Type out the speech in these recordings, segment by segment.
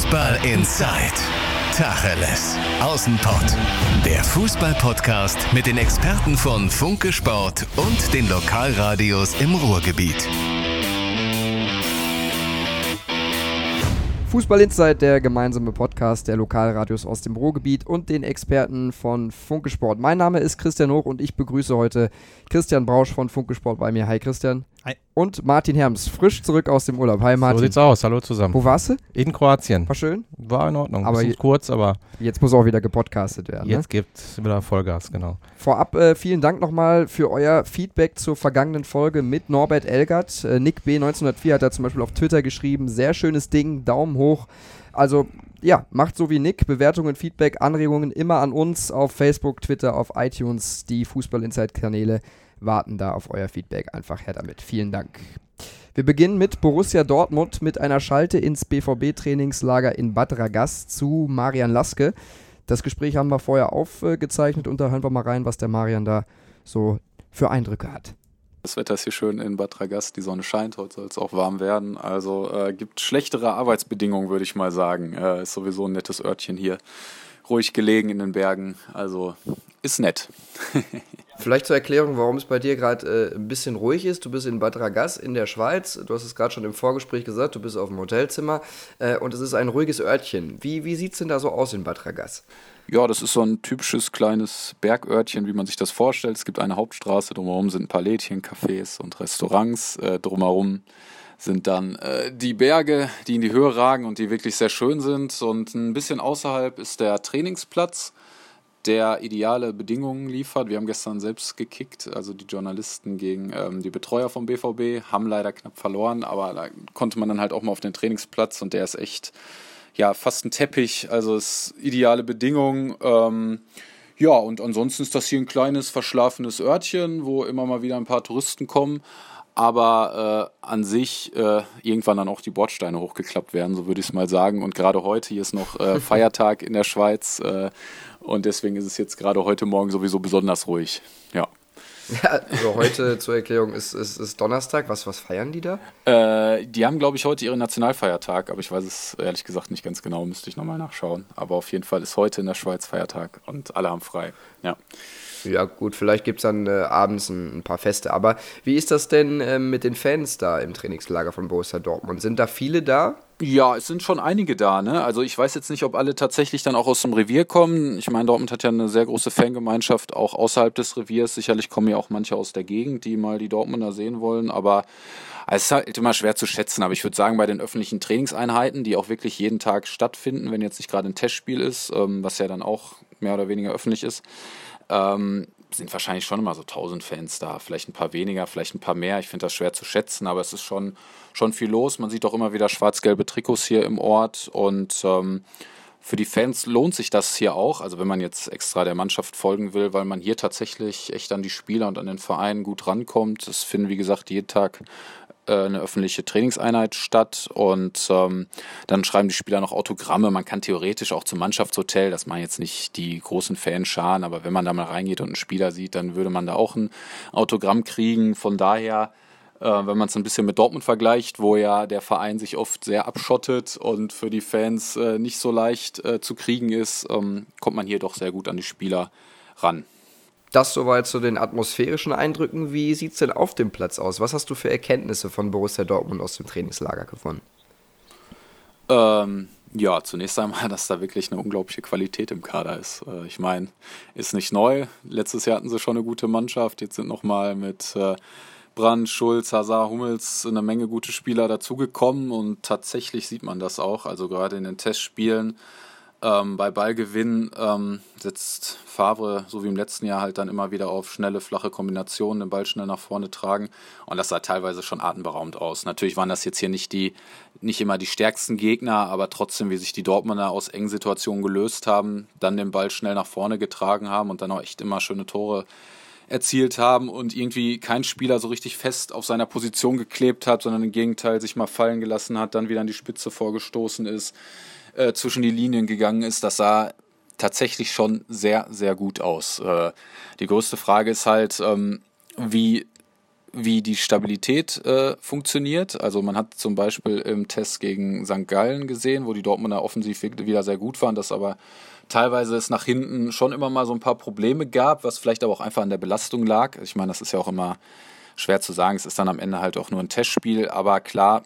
Fußball Inside. Tacheles. Außenpott. Der Fußball-Podcast mit den Experten von Funke Sport und den Lokalradios im Ruhrgebiet. Fußball Insight, der gemeinsame Podcast der Lokalradios aus dem Ruhrgebiet und den Experten von Funke Sport. Mein Name ist Christian Hoch und ich begrüße heute Christian Brausch von Funke Sport bei mir. Hi Christian. Hi. Und Martin Herms, frisch zurück aus dem Urlaub. Hi Martin. So sieht's aus. Hallo zusammen. Wo warst du? In Kroatien. War schön? War in Ordnung. Aber Bisschen je- kurz, aber Jetzt muss auch wieder gepodcastet werden. Ne? jetzt gibt's wieder Vollgas, genau. Vorab äh, vielen Dank nochmal für euer Feedback zur vergangenen Folge mit Norbert Elgert. Äh, Nick B1904 hat da zum Beispiel auf Twitter geschrieben, sehr schönes Ding, Daumen hoch. Also ja, macht so wie Nick, Bewertungen, Feedback, Anregungen immer an uns auf Facebook, Twitter, auf iTunes. Die Fußball Insight Kanäle warten da auf euer Feedback. Einfach her damit. Vielen Dank. Wir beginnen mit Borussia Dortmund mit einer Schalte ins BVB-Trainingslager in Bad Ragaz zu Marian Laske. Das Gespräch haben wir vorher aufgezeichnet und da hören wir mal rein, was der Marian da so für Eindrücke hat. Das Wetter ist hier schön in Bad Ragaz, die Sonne scheint, heute soll es auch warm werden. Also äh, gibt schlechtere Arbeitsbedingungen, würde ich mal sagen. Äh, ist sowieso ein nettes Örtchen hier. Ruhig gelegen in den Bergen, also ist nett. Vielleicht zur Erklärung, warum es bei dir gerade äh, ein bisschen ruhig ist. Du bist in Bad Ragaz in der Schweiz. Du hast es gerade schon im Vorgespräch gesagt, du bist auf dem Hotelzimmer äh, und es ist ein ruhiges Örtchen. Wie, wie sieht es denn da so aus in Bad Ragaz? Ja, das ist so ein typisches kleines Bergörtchen, wie man sich das vorstellt. Es gibt eine Hauptstraße, drumherum sind ein paar Lädchen, Cafés und Restaurants. Äh, drumherum sind dann äh, die Berge, die in die Höhe ragen und die wirklich sehr schön sind. Und ein bisschen außerhalb ist der Trainingsplatz, der ideale Bedingungen liefert. Wir haben gestern selbst gekickt, also die Journalisten gegen ähm, die Betreuer vom BVB, haben leider knapp verloren, aber da konnte man dann halt auch mal auf den Trainingsplatz und der ist echt ja, fast ein Teppich, also es ist ideale Bedingungen. Ähm, ja, und ansonsten ist das hier ein kleines verschlafenes Örtchen, wo immer mal wieder ein paar Touristen kommen. Aber äh, an sich äh, irgendwann dann auch die Bordsteine hochgeklappt werden, so würde ich es mal sagen. Und gerade heute, hier ist noch äh, Feiertag in der Schweiz. Und deswegen ist es jetzt gerade heute Morgen sowieso besonders ruhig. Ja. Ja, also heute zur Erklärung ist, ist, ist Donnerstag. Was, was feiern die da? Äh, die haben, glaube ich, heute ihren Nationalfeiertag, aber ich weiß es ehrlich gesagt nicht ganz genau, müsste ich nochmal nachschauen. Aber auf jeden Fall ist heute in der Schweiz Feiertag und alle haben frei. Ja. Ja, gut, vielleicht gibt es dann äh, abends ein, ein paar Feste. Aber wie ist das denn ähm, mit den Fans da im Trainingslager von Borussia Dortmund? Sind da viele da? Ja, es sind schon einige da, ne? Also ich weiß jetzt nicht, ob alle tatsächlich dann auch aus dem Revier kommen. Ich meine, Dortmund hat ja eine sehr große Fangemeinschaft, auch außerhalb des Reviers. Sicherlich kommen ja auch manche aus der Gegend, die mal die Dortmunder sehen wollen, aber es ist halt immer schwer zu schätzen. Aber ich würde sagen, bei den öffentlichen Trainingseinheiten, die auch wirklich jeden Tag stattfinden, wenn jetzt nicht gerade ein Testspiel ist, ähm, was ja dann auch mehr oder weniger öffentlich ist, ähm, sind wahrscheinlich schon immer so 1000 Fans da. Vielleicht ein paar weniger, vielleicht ein paar mehr. Ich finde das schwer zu schätzen, aber es ist schon, schon viel los. Man sieht auch immer wieder schwarz-gelbe Trikots hier im Ort und ähm, für die Fans lohnt sich das hier auch. Also wenn man jetzt extra der Mannschaft folgen will, weil man hier tatsächlich echt an die Spieler und an den Verein gut rankommt. Es finden, wie gesagt, jeden Tag eine öffentliche Trainingseinheit statt und ähm, dann schreiben die Spieler noch Autogramme. Man kann theoretisch auch zum Mannschaftshotel, das machen jetzt nicht die großen Fanscharen, aber wenn man da mal reingeht und einen Spieler sieht, dann würde man da auch ein Autogramm kriegen. Von daher, äh, wenn man es ein bisschen mit Dortmund vergleicht, wo ja der Verein sich oft sehr abschottet und für die Fans äh, nicht so leicht äh, zu kriegen ist, ähm, kommt man hier doch sehr gut an die Spieler ran. Das soweit zu den atmosphärischen Eindrücken. Wie sieht es denn auf dem Platz aus? Was hast du für Erkenntnisse von Borussia Dortmund aus dem Trainingslager gewonnen? Ähm, ja, zunächst einmal, dass da wirklich eine unglaubliche Qualität im Kader ist. Äh, ich meine, ist nicht neu. Letztes Jahr hatten sie schon eine gute Mannschaft. Jetzt sind nochmal mit äh, Brand, Schulz, Hazard, Hummels eine Menge gute Spieler dazugekommen und tatsächlich sieht man das auch. Also gerade in den Testspielen ähm, bei Ballgewinn ähm, setzt Favre, so wie im letzten Jahr, halt dann immer wieder auf schnelle, flache Kombinationen, den Ball schnell nach vorne tragen. Und das sah teilweise schon atemberaubend aus. Natürlich waren das jetzt hier nicht die, nicht immer die stärksten Gegner, aber trotzdem, wie sich die Dortmunder aus engen Situationen gelöst haben, dann den Ball schnell nach vorne getragen haben und dann auch echt immer schöne Tore erzielt haben und irgendwie kein Spieler so richtig fest auf seiner Position geklebt hat, sondern im Gegenteil sich mal fallen gelassen hat, dann wieder an die Spitze vorgestoßen ist, äh, zwischen die Linien gegangen ist. Das sah tatsächlich schon sehr, sehr gut aus. Äh, die größte Frage ist halt, ähm, wie wie die Stabilität äh, funktioniert. Also man hat zum Beispiel im Test gegen St. Gallen gesehen, wo die Dortmunder offensiv wieder sehr gut waren, dass aber teilweise es nach hinten schon immer mal so ein paar Probleme gab, was vielleicht aber auch einfach an der Belastung lag. Ich meine, das ist ja auch immer schwer zu sagen. Es ist dann am Ende halt auch nur ein Testspiel, aber klar,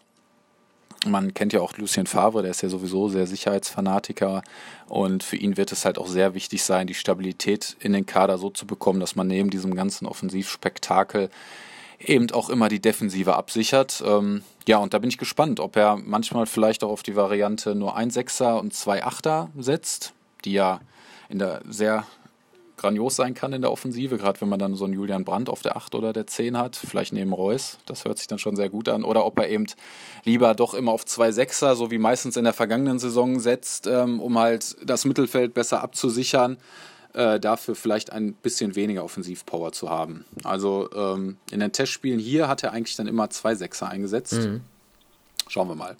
man kennt ja auch Lucien Favre, der ist ja sowieso sehr Sicherheitsfanatiker und für ihn wird es halt auch sehr wichtig sein, die Stabilität in den Kader so zu bekommen, dass man neben diesem ganzen Offensivspektakel eben auch immer die Defensive absichert. Ähm, ja, und da bin ich gespannt, ob er manchmal vielleicht auch auf die Variante nur ein Sechser und zwei Achter setzt, die ja in der sehr grandios sein kann in der Offensive, gerade wenn man dann so einen Julian Brandt auf der 8 oder der 10 hat, vielleicht neben Reus, das hört sich dann schon sehr gut an, oder ob er eben lieber doch immer auf zwei Sechser, so wie meistens in der vergangenen Saison setzt, ähm, um halt das Mittelfeld besser abzusichern, äh, dafür vielleicht ein bisschen weniger Offensivpower zu haben. Also ähm, in den Testspielen hier hat er eigentlich dann immer zwei Sechser eingesetzt. Mhm. Schauen wir mal.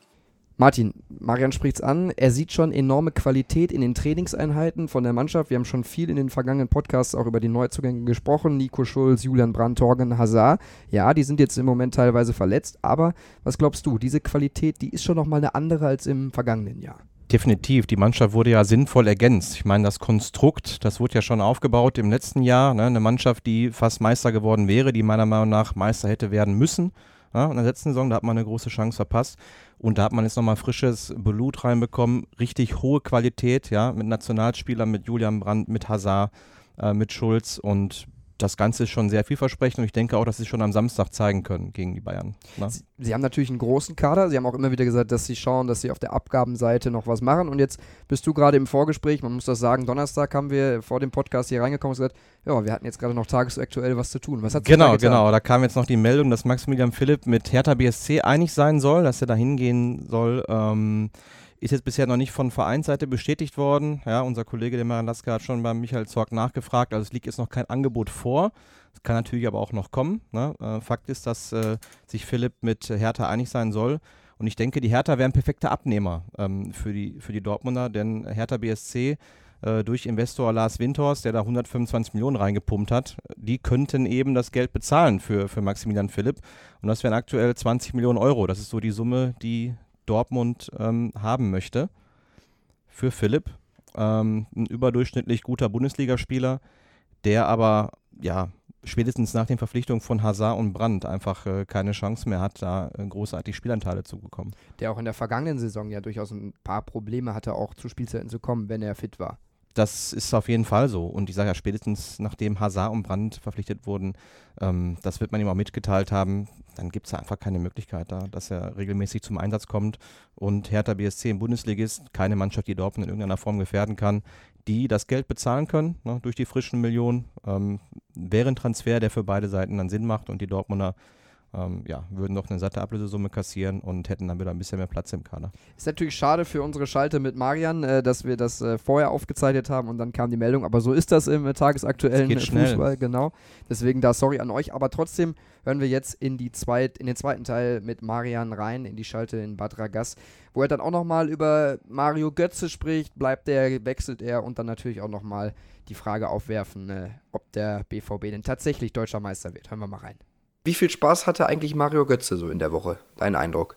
Martin, Marian spricht es an. Er sieht schon enorme Qualität in den Trainingseinheiten von der Mannschaft. Wir haben schon viel in den vergangenen Podcasts auch über die Neuzugänge gesprochen. Nico Schulz, Julian Brandt, Torgen Hazard. Ja, die sind jetzt im Moment teilweise verletzt. Aber was glaubst du? Diese Qualität, die ist schon nochmal eine andere als im vergangenen Jahr. Definitiv. Die Mannschaft wurde ja sinnvoll ergänzt. Ich meine, das Konstrukt, das wurde ja schon aufgebaut im letzten Jahr. Ne? Eine Mannschaft, die fast Meister geworden wäre, die meiner Meinung nach Meister hätte werden müssen. Ja, in der letzten Saison, da hat man eine große Chance verpasst. Und da hat man jetzt nochmal frisches Blut reinbekommen. Richtig hohe Qualität, ja, mit Nationalspielern, mit Julian Brandt, mit Hazard, äh, mit Schulz. Und das Ganze ist schon sehr vielversprechend und ich denke auch, dass sie schon am Samstag zeigen können gegen die Bayern. Ne? Sie, sie, haben natürlich einen großen Kader. Sie haben auch immer wieder gesagt, dass sie schauen, dass sie auf der Abgabenseite noch was machen. Und jetzt bist du gerade im Vorgespräch, man muss das sagen, Donnerstag haben wir vor dem Podcast hier reingekommen und gesagt, ja, wir hatten jetzt gerade noch tagesaktuell was zu tun. Was hat Genau, da genau. Da kam jetzt noch die Meldung, dass Maximilian Philipp mit Hertha BSC einig sein soll, dass er da hingehen soll. Ähm, ist jetzt bisher noch nicht von Vereinsseite bestätigt worden. Ja, unser Kollege, der Maran Lasker, hat schon bei Michael Zorg nachgefragt. Also es liegt jetzt noch kein Angebot vor. Es kann natürlich aber auch noch kommen. Ne? Äh, Fakt ist, dass äh, sich Philipp mit Hertha einig sein soll. Und ich denke, die Hertha wäre ein perfekter Abnehmer ähm, für, die, für die Dortmunder, denn Hertha BSC äh, durch Investor Lars Windhorst, der da 125 Millionen reingepumpt hat, die könnten eben das Geld bezahlen für, für Maximilian Philipp. Und das wären aktuell 20 Millionen Euro. Das ist so die Summe, die Dortmund ähm, haben möchte. Für Philipp. Ähm, ein überdurchschnittlich guter Bundesligaspieler, der aber ja spätestens nach den Verpflichtungen von Hazard und Brandt einfach äh, keine Chance mehr hat, da äh, großartig Spielanteile zu bekommen. Der auch in der vergangenen Saison ja durchaus ein paar Probleme hatte, auch zu Spielzeiten zu kommen, wenn er fit war. Das ist auf jeden Fall so. Und ich sage ja, spätestens nachdem Hazard und Brandt verpflichtet wurden, ähm, das wird man ihm auch mitgeteilt haben, dann gibt es einfach keine Möglichkeit da, dass er regelmäßig zum Einsatz kommt. Und Hertha BSC im Bundesligist, keine Mannschaft, die Dortmund in irgendeiner Form gefährden kann, die das Geld bezahlen können ne, durch die frischen Millionen. Ähm, wäre ein Transfer, der für beide Seiten dann Sinn macht und die Dortmunder ähm, ja, würden noch eine satte Ablösesumme kassieren und hätten dann wieder ein bisschen mehr Platz im Kader. Ist natürlich schade für unsere Schalte mit Marian, äh, dass wir das äh, vorher aufgezeichnet haben und dann kam die Meldung, aber so ist das im äh, tagesaktuellen geht Fußball, genau. Deswegen da sorry an euch, aber trotzdem hören wir jetzt in, die zweit, in den zweiten Teil mit Marian rein, in die Schalte in Bad Ragaz, wo er dann auch nochmal über Mario Götze spricht, bleibt er, wechselt er und dann natürlich auch nochmal die Frage aufwerfen, äh, ob der BVB denn tatsächlich deutscher Meister wird. Hören wir mal rein. Wie viel Spaß hatte eigentlich Mario Götze so in der Woche? Dein Eindruck?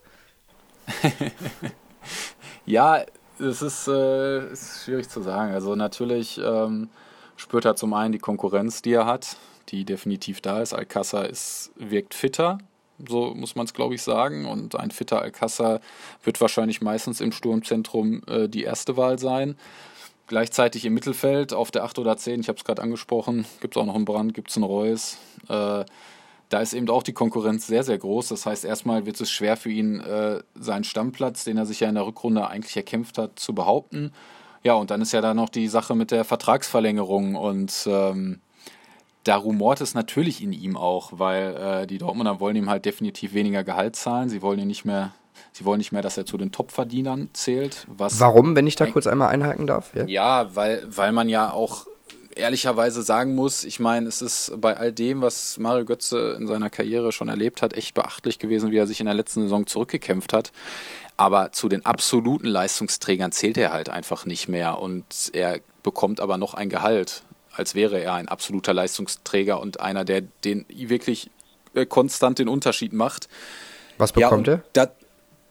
ja, es ist, äh, ist, schwierig zu sagen. Also natürlich ähm, spürt er zum einen die Konkurrenz, die er hat, die definitiv da ist. Alcázar ist, wirkt fitter, so muss man es glaube ich sagen. Und ein fitter Alcázar wird wahrscheinlich meistens im Sturmzentrum äh, die erste Wahl sein. Gleichzeitig im Mittelfeld auf der 8 oder 10, ich habe es gerade angesprochen, gibt es auch noch einen Brand, gibt es einen Reus. Äh, da ist eben auch die Konkurrenz sehr, sehr groß. Das heißt, erstmal wird es schwer für ihn, äh, seinen Stammplatz, den er sich ja in der Rückrunde eigentlich erkämpft hat, zu behaupten. Ja, und dann ist ja da noch die Sache mit der Vertragsverlängerung und ähm, da rumort es natürlich in ihm auch, weil äh, die Dortmunder wollen ihm halt definitiv weniger Gehalt zahlen. Sie wollen ihn nicht mehr, sie wollen nicht mehr, dass er zu den Topverdienern zählt. Warum, wenn ich da kurz einmal einhaken darf? Ja, ja weil, weil man ja auch ehrlicherweise sagen muss, ich meine, es ist bei all dem, was Mario Götze in seiner Karriere schon erlebt hat, echt beachtlich gewesen, wie er sich in der letzten Saison zurückgekämpft hat. Aber zu den absoluten Leistungsträgern zählt er halt einfach nicht mehr und er bekommt aber noch ein Gehalt, als wäre er ein absoluter Leistungsträger und einer, der den wirklich äh, konstant den Unterschied macht. Was bekommt ja, er? Dat,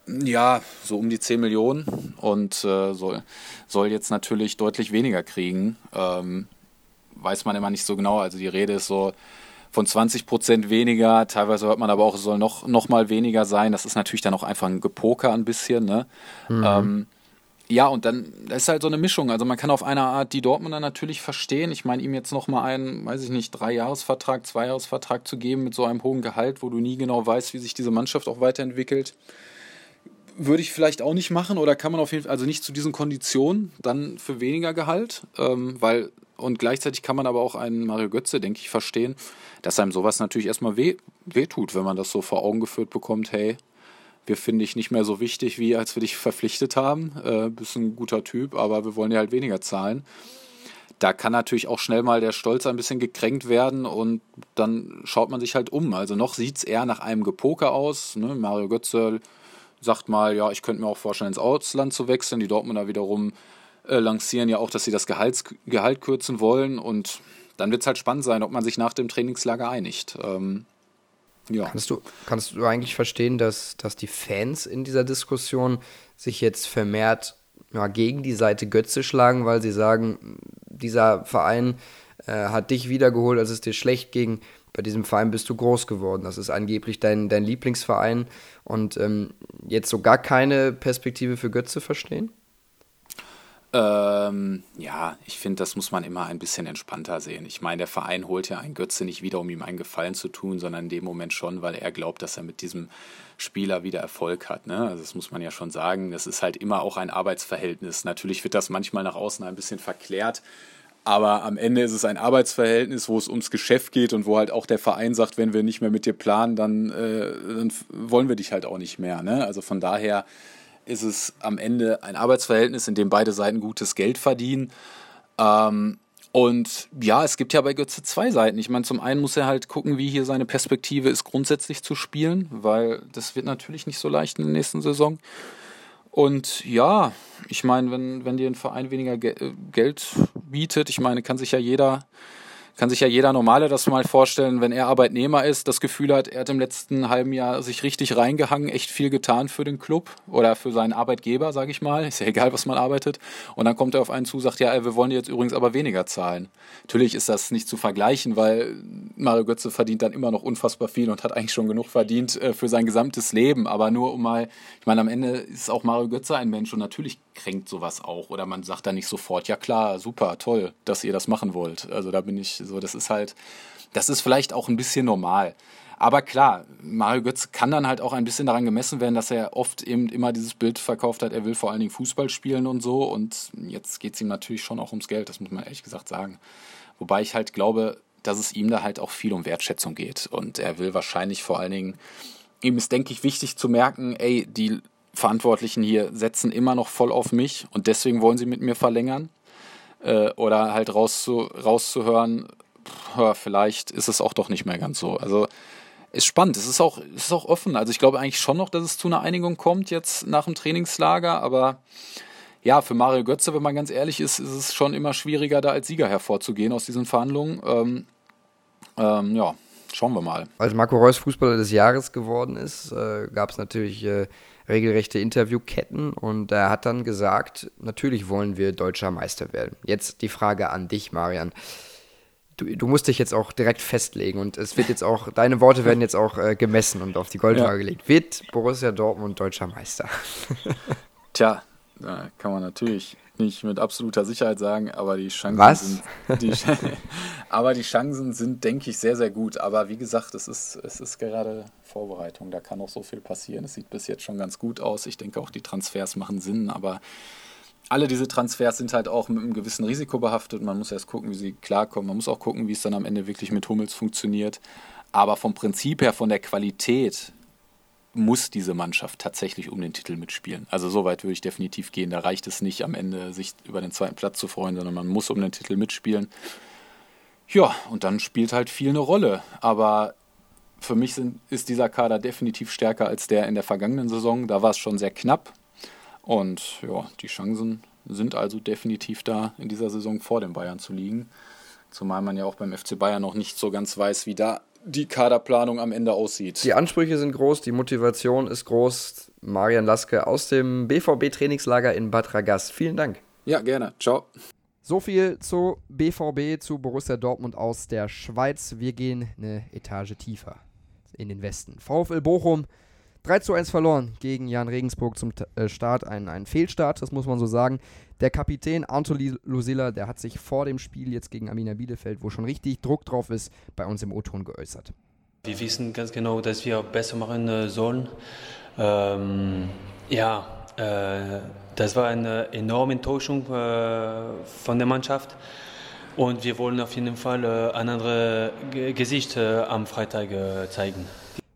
ja, so um die 10 Millionen und äh, soll, soll jetzt natürlich deutlich weniger kriegen. Ähm, weiß man immer nicht so genau. Also die Rede ist so von 20 Prozent weniger. Teilweise hört man aber auch, es soll noch, noch mal weniger sein. Das ist natürlich dann auch einfach ein Gepoker ein bisschen. Ne? Mhm. Ähm, ja, und dann das ist halt so eine Mischung. Also man kann auf einer Art die Dortmunder natürlich verstehen. Ich meine, ihm jetzt noch mal einen, weiß ich nicht, Drei-Jahres-Vertrag, Zwei-Jahres-Vertrag zu geben mit so einem hohen Gehalt, wo du nie genau weißt, wie sich diese Mannschaft auch weiterentwickelt würde ich vielleicht auch nicht machen oder kann man auf jeden Fall, also nicht zu diesen Konditionen, dann für weniger Gehalt, ähm, weil, und gleichzeitig kann man aber auch einen Mario Götze, denke ich, verstehen, dass einem sowas natürlich erstmal weh, weh tut, wenn man das so vor Augen geführt bekommt, hey, wir finden dich nicht mehr so wichtig, wie als wir dich verpflichtet haben, äh, bist ein guter Typ, aber wir wollen dir halt weniger zahlen. Da kann natürlich auch schnell mal der Stolz ein bisschen gekränkt werden und dann schaut man sich halt um. Also noch sieht es eher nach einem Gepoker aus. Ne? Mario Götze sagt mal, ja, ich könnte mir auch vorstellen, ins Ausland zu wechseln. Die Dortmunder wiederum äh, lancieren ja auch, dass sie das Gehalts, Gehalt kürzen wollen. Und dann wird es halt spannend sein, ob man sich nach dem Trainingslager einigt. Ähm, ja. Kannst du, kannst du eigentlich verstehen, dass, dass die Fans in dieser Diskussion sich jetzt vermehrt ja, gegen die Seite Götze schlagen, weil sie sagen, dieser Verein äh, hat dich wiedergeholt, als es dir schlecht ging bei diesem Verein bist du groß geworden. Das ist angeblich dein, dein Lieblingsverein. Und ähm, jetzt so gar keine Perspektive für Götze verstehen? Ähm, ja, ich finde, das muss man immer ein bisschen entspannter sehen. Ich meine, der Verein holt ja einen Götze nicht wieder, um ihm einen Gefallen zu tun, sondern in dem Moment schon, weil er glaubt, dass er mit diesem Spieler wieder Erfolg hat. Ne? Also das muss man ja schon sagen. Das ist halt immer auch ein Arbeitsverhältnis. Natürlich wird das manchmal nach außen ein bisschen verklärt. Aber am Ende ist es ein Arbeitsverhältnis, wo es ums Geschäft geht und wo halt auch der Verein sagt, wenn wir nicht mehr mit dir planen, dann, äh, dann wollen wir dich halt auch nicht mehr. Ne? Also von daher ist es am Ende ein Arbeitsverhältnis, in dem beide Seiten gutes Geld verdienen. Ähm, und ja, es gibt ja bei Götze zwei Seiten. Ich meine, zum einen muss er halt gucken, wie hier seine Perspektive ist, grundsätzlich zu spielen, weil das wird natürlich nicht so leicht in der nächsten Saison. Und ja, ich meine, wenn, wenn dir ein Verein weniger Ge äh, Geld bietet, ich meine, kann sich ja jeder kann sich ja jeder Normale das mal vorstellen, wenn er Arbeitnehmer ist, das Gefühl hat, er hat im letzten halben Jahr sich richtig reingehangen, echt viel getan für den Club oder für seinen Arbeitgeber, sage ich mal. Ist ja egal, was man arbeitet. Und dann kommt er auf einen zu, sagt, ja, wir wollen jetzt übrigens aber weniger zahlen. Natürlich ist das nicht zu vergleichen, weil Mario Götze verdient dann immer noch unfassbar viel und hat eigentlich schon genug verdient äh, für sein gesamtes Leben. Aber nur um mal, ich meine, am Ende ist auch Mario Götze ein Mensch und natürlich kränkt sowas auch. Oder man sagt dann nicht sofort, ja klar, super, toll, dass ihr das machen wollt. Also da bin ich so, das ist halt, das ist vielleicht auch ein bisschen normal. Aber klar, Mario Götz kann dann halt auch ein bisschen daran gemessen werden, dass er oft eben immer dieses Bild verkauft hat, er will vor allen Dingen Fußball spielen und so. Und jetzt geht es ihm natürlich schon auch ums Geld, das muss man ehrlich gesagt sagen. Wobei ich halt glaube, dass es ihm da halt auch viel um Wertschätzung geht. Und er will wahrscheinlich vor allen Dingen, ihm ist, denke ich, wichtig zu merken, ey, die Verantwortlichen hier setzen immer noch voll auf mich und deswegen wollen sie mit mir verlängern. Äh, oder halt rauszu, rauszuhören, pff, vielleicht ist es auch doch nicht mehr ganz so. Also ist spannend, es ist auch, ist auch offen. Also ich glaube eigentlich schon noch, dass es zu einer Einigung kommt jetzt nach dem Trainingslager, aber ja, für Mario Götze, wenn man ganz ehrlich ist, ist es schon immer schwieriger, da als Sieger hervorzugehen aus diesen Verhandlungen. Ähm, ähm, ja, schauen wir mal. Als Marco Reus Fußballer des Jahres geworden ist, äh, gab es natürlich äh, regelrechte Interviewketten und er hat dann gesagt, natürlich wollen wir deutscher Meister werden. Jetzt die Frage an dich, Marian. Du, du, musst dich jetzt auch direkt festlegen und es wird jetzt auch, deine Worte werden jetzt auch äh, gemessen und auf die Goldwaage ja. gelegt. Wird Borussia Dortmund deutscher Meister? Tja, da kann man natürlich nicht mit absoluter Sicherheit sagen, aber die Chancen Was? sind. Die, aber die Chancen sind, denke ich, sehr, sehr gut. Aber wie gesagt, es ist, es ist gerade Vorbereitung. Da kann auch so viel passieren. Es sieht bis jetzt schon ganz gut aus. Ich denke auch, die Transfers machen Sinn, aber alle diese Transfers sind halt auch mit einem gewissen Risiko behaftet. Man muss erst gucken, wie sie klarkommen. Man muss auch gucken, wie es dann am Ende wirklich mit Hummels funktioniert. Aber vom Prinzip her, von der Qualität, muss diese Mannschaft tatsächlich um den Titel mitspielen. Also so weit würde ich definitiv gehen. Da reicht es nicht am Ende, sich über den zweiten Platz zu freuen, sondern man muss um den Titel mitspielen. Ja, und dann spielt halt viel eine Rolle. Aber für mich sind, ist dieser Kader definitiv stärker als der in der vergangenen Saison. Da war es schon sehr knapp. Und ja, die Chancen sind also definitiv da, in dieser Saison vor den Bayern zu liegen. Zumal man ja auch beim FC Bayern noch nicht so ganz weiß, wie da die Kaderplanung am Ende aussieht. Die Ansprüche sind groß, die Motivation ist groß. Marian Laske aus dem BVB-Trainingslager in Bad Ragaz. Vielen Dank. Ja, gerne. Ciao. So viel zu BVB, zu Borussia Dortmund aus der Schweiz. Wir gehen eine Etage tiefer in den Westen. VfL Bochum 3 zu 1 verloren gegen Jan Regensburg zum äh, Start. Ein, ein Fehlstart, das muss man so sagen. Der Kapitän Anthony Lusilla, der hat sich vor dem Spiel jetzt gegen Amina Bielefeld, wo schon richtig Druck drauf ist, bei uns im O-Ton geäußert. Wir wissen ganz genau, dass wir besser machen äh, sollen. Ähm, ja, äh, das war eine enorme Enttäuschung äh, von der Mannschaft. Und wir wollen auf jeden Fall äh, ein anderes Gesicht äh, am Freitag äh, zeigen.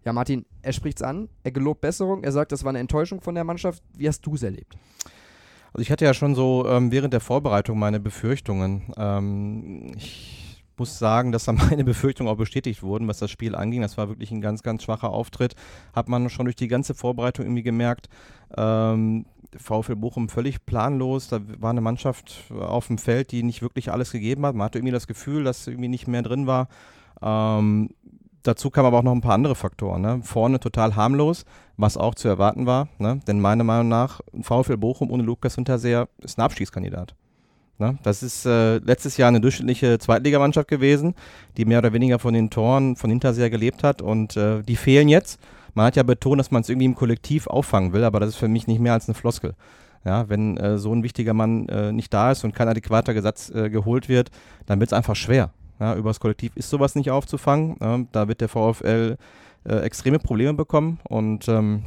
Ja, Martin, er spricht es an, er gelobt Besserung, er sagt, das war eine Enttäuschung von der Mannschaft. Wie hast du es erlebt? Also ich hatte ja schon so ähm, während der Vorbereitung meine Befürchtungen. Ähm, ich muss sagen, dass da meine Befürchtungen auch bestätigt wurden, was das Spiel anging. Das war wirklich ein ganz, ganz schwacher Auftritt. Hat man schon durch die ganze Vorbereitung irgendwie gemerkt. Ähm, VfL Bochum völlig planlos. Da war eine Mannschaft auf dem Feld, die nicht wirklich alles gegeben hat. Man hatte irgendwie das Gefühl, dass irgendwie nicht mehr drin war. Ähm, dazu kamen aber auch noch ein paar andere Faktoren. Ne? Vorne total harmlos, was auch zu erwarten war. Ne? Denn meiner Meinung nach, VfL Bochum ohne Lukas Hinterseher ist ein Abstiegskandidat. Ne? Das ist äh, letztes Jahr eine durchschnittliche Zweitligamannschaft gewesen, die mehr oder weniger von den Toren von Hinterseher gelebt hat. Und äh, die fehlen jetzt. Man hat ja betont, dass man es irgendwie im Kollektiv auffangen will, aber das ist für mich nicht mehr als eine Floskel. Ja, wenn äh, so ein wichtiger Mann äh, nicht da ist und kein adäquater Gesetz äh, geholt wird, dann wird es einfach schwer. Ja, übers Kollektiv ist sowas nicht aufzufangen. Ja, da wird der VfL äh, extreme Probleme bekommen und ähm,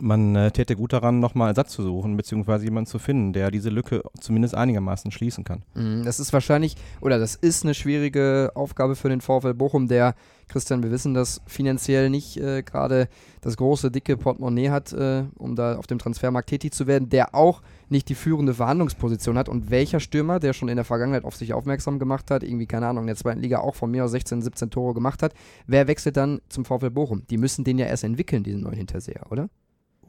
man äh, täte gut daran, nochmal Ersatz zu suchen, beziehungsweise jemanden zu finden, der diese Lücke zumindest einigermaßen schließen kann. Mhm, das ist wahrscheinlich, oder das ist eine schwierige Aufgabe für den VfL Bochum, der, Christian, wir wissen, dass finanziell nicht äh, gerade das große, dicke Portemonnaie hat, äh, um da auf dem Transfermarkt tätig zu werden, der auch nicht die führende Verhandlungsposition hat. Und welcher Stürmer, der schon in der Vergangenheit auf sich aufmerksam gemacht hat, irgendwie, keine Ahnung, in der zweiten Liga auch von mir aus 16, 17 Tore gemacht hat, wer wechselt dann zum VfL Bochum? Die müssen den ja erst entwickeln, diesen neuen Hinterseher, oder?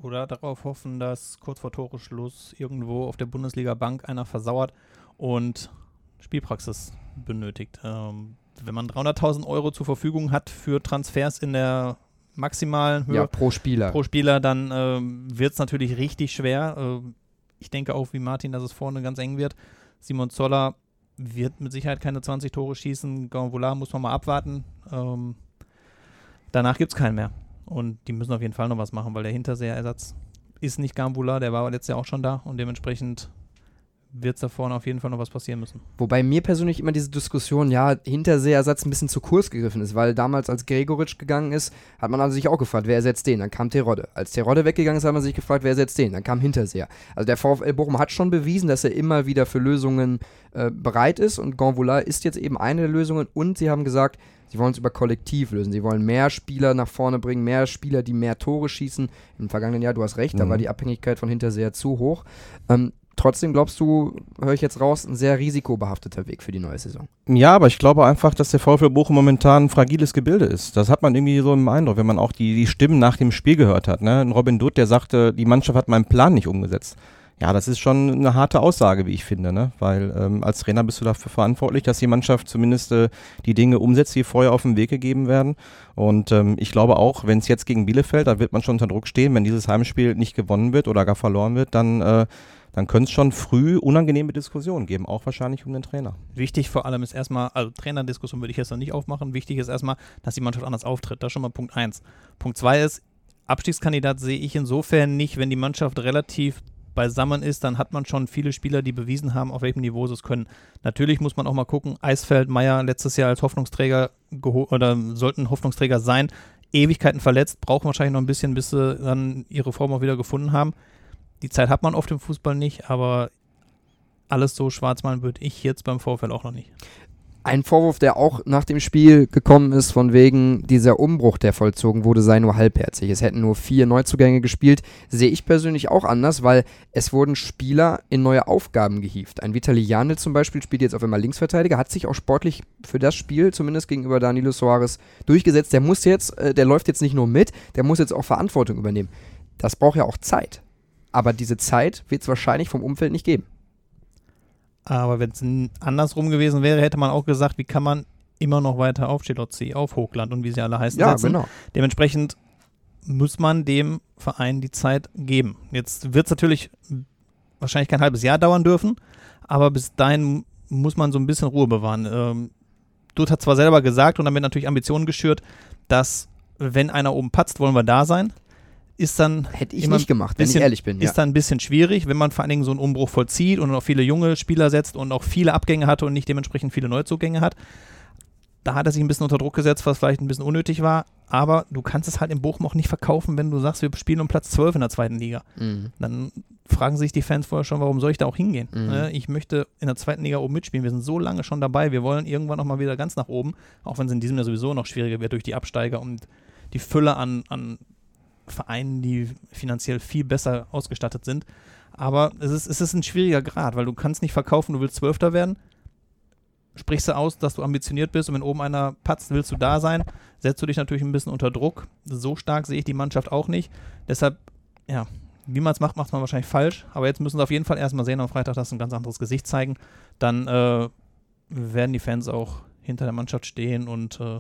oder darauf hoffen, dass kurz vor Toreschluss irgendwo auf der Bundesliga-Bank einer versauert und Spielpraxis benötigt. Ähm, wenn man 300.000 Euro zur Verfügung hat für Transfers in der maximalen Höhe ja, pro Spieler, pro Spieler dann ähm, wird es natürlich richtig schwer. Äh, ich denke auch wie Martin, dass es vorne ganz eng wird. Simon Zoller wird mit Sicherheit keine 20 Tore schießen. Gonvola muss man mal abwarten. Ähm, danach gibt es keinen mehr. Und die müssen auf jeden Fall noch was machen, weil der Hinterseherersatz ist nicht Gambula, der war letztes Jahr auch schon da und dementsprechend wird es da vorne auf jeden Fall noch was passieren müssen. Wobei mir persönlich immer diese Diskussion, ja, Hintersehersatz ein bisschen zu kurz gegriffen ist, weil damals, als Gregoritsch gegangen ist, hat man also sich auch gefragt, wer ersetzt den? Dann kam Terodde. Als Terodde weggegangen ist, hat man sich gefragt, wer ersetzt den? Dann kam Hinterseher. Also der VfL Bochum hat schon bewiesen, dass er immer wieder für Lösungen äh, bereit ist und Gonvola ist jetzt eben eine der Lösungen und sie haben gesagt, Sie wollen es über Kollektiv lösen. Sie wollen mehr Spieler nach vorne bringen, mehr Spieler, die mehr Tore schießen. Im vergangenen Jahr, du hast recht, mhm. da war die Abhängigkeit von Hinterseher zu hoch. Ähm, trotzdem glaubst du, höre ich jetzt raus, ein sehr risikobehafteter Weg für die neue Saison. Ja, aber ich glaube einfach, dass der VfL Bochum momentan ein fragiles Gebilde ist. Das hat man irgendwie so im Eindruck, wenn man auch die, die Stimmen nach dem Spiel gehört hat. Ne? Robin Dutt, der sagte, die Mannschaft hat meinen Plan nicht umgesetzt. Ja, das ist schon eine harte Aussage, wie ich finde, ne? weil ähm, als Trainer bist du dafür verantwortlich, dass die Mannschaft zumindest äh, die Dinge umsetzt, die vorher auf den Weg gegeben werden. Und ähm, ich glaube auch, wenn es jetzt gegen Bielefeld, da wird man schon unter Druck stehen, wenn dieses Heimspiel nicht gewonnen wird oder gar verloren wird, dann äh, dann könnte es schon früh unangenehme Diskussionen geben, auch wahrscheinlich um den Trainer. Wichtig vor allem ist erstmal, also Trainerdiskussion würde ich jetzt noch nicht aufmachen, wichtig ist erstmal, dass die Mannschaft anders auftritt. Das ist schon mal Punkt 1. Punkt 2 ist, Abstiegskandidat sehe ich insofern nicht, wenn die Mannschaft relativ beisammen ist, dann hat man schon viele Spieler, die bewiesen haben, auf welchem Niveau sie es können. Natürlich muss man auch mal gucken, Eisfeld, Meier letztes Jahr als Hoffnungsträger oder sollten Hoffnungsträger sein, Ewigkeiten verletzt, brauchen wahrscheinlich noch ein bisschen, bis sie dann ihre Form auch wieder gefunden haben. Die Zeit hat man oft im Fußball nicht, aber alles so schwarz malen würde ich jetzt beim Vorfeld auch noch nicht. Ein Vorwurf, der auch nach dem Spiel gekommen ist, von wegen dieser Umbruch, der vollzogen wurde, sei nur halbherzig. Es hätten nur vier Neuzugänge gespielt, sehe ich persönlich auch anders, weil es wurden Spieler in neue Aufgaben gehievt. Ein Vitali Janel zum Beispiel spielt jetzt auf einmal Linksverteidiger, hat sich auch sportlich für das Spiel, zumindest gegenüber Danilo Soares, durchgesetzt. Der muss jetzt, äh, der läuft jetzt nicht nur mit, der muss jetzt auch Verantwortung übernehmen. Das braucht ja auch Zeit. Aber diese Zeit wird es wahrscheinlich vom Umfeld nicht geben. Aber wenn es andersrum gewesen wäre, hätte man auch gesagt, wie kann man immer noch weiter auf Gelozzi, auf Hochland und wie sie alle heißen Ja, setzen. genau. Dementsprechend muss man dem Verein die Zeit geben. Jetzt wird es natürlich wahrscheinlich kein halbes Jahr dauern dürfen, aber bis dahin muss man so ein bisschen Ruhe bewahren. Ähm, Dutt hat zwar selber gesagt und damit natürlich Ambitionen geschürt, dass wenn einer oben patzt, wollen wir da sein. Ist dann Hätte ich nicht gemacht, wenn ich bisschen- ehrlich bin. ist dann ein bisschen schwierig, wenn man vor allen Dingen so einen Umbruch vollzieht und auf viele junge Spieler setzt und auch viele Abgänge hatte und nicht dementsprechend viele Neuzugänge hat. Da hat er sich ein bisschen unter Druck gesetzt, was vielleicht ein bisschen unnötig war. Aber du kannst es halt in Bochum auch nicht verkaufen, wenn du sagst, wir spielen um Platz 12 in der zweiten Liga. Mhm. Dann fragen sich die Fans vorher schon, warum soll ich da auch hingehen? Mhm. Ne, Ich möchte in der zweiten Liga oben mitspielen. Wir sind so lange schon dabei. Wir wollen irgendwann noch mal wieder ganz nach oben, auch wenn es in diesem Jahr sowieso noch schwieriger wird durch die Absteiger und die Fülle an, an Vereinen, die finanziell viel besser ausgestattet sind. Aber es ist, es ist ein schwieriger Grad, weil du kannst nicht verkaufen, du willst Zwölfter werden. Sprichst du aus, dass du ambitioniert bist und wenn oben einer patzt, willst du da sein, setzt du dich natürlich ein bisschen unter Druck. So stark sehe ich die Mannschaft auch nicht. Deshalb, ja, wie man es macht, macht man wahrscheinlich falsch. Aber jetzt müssen sie auf jeden Fall erstmal sehen am Freitag, dass sie ein ganz anderes Gesicht zeigen. Dann äh, werden die Fans auch hinter der Mannschaft stehen und äh,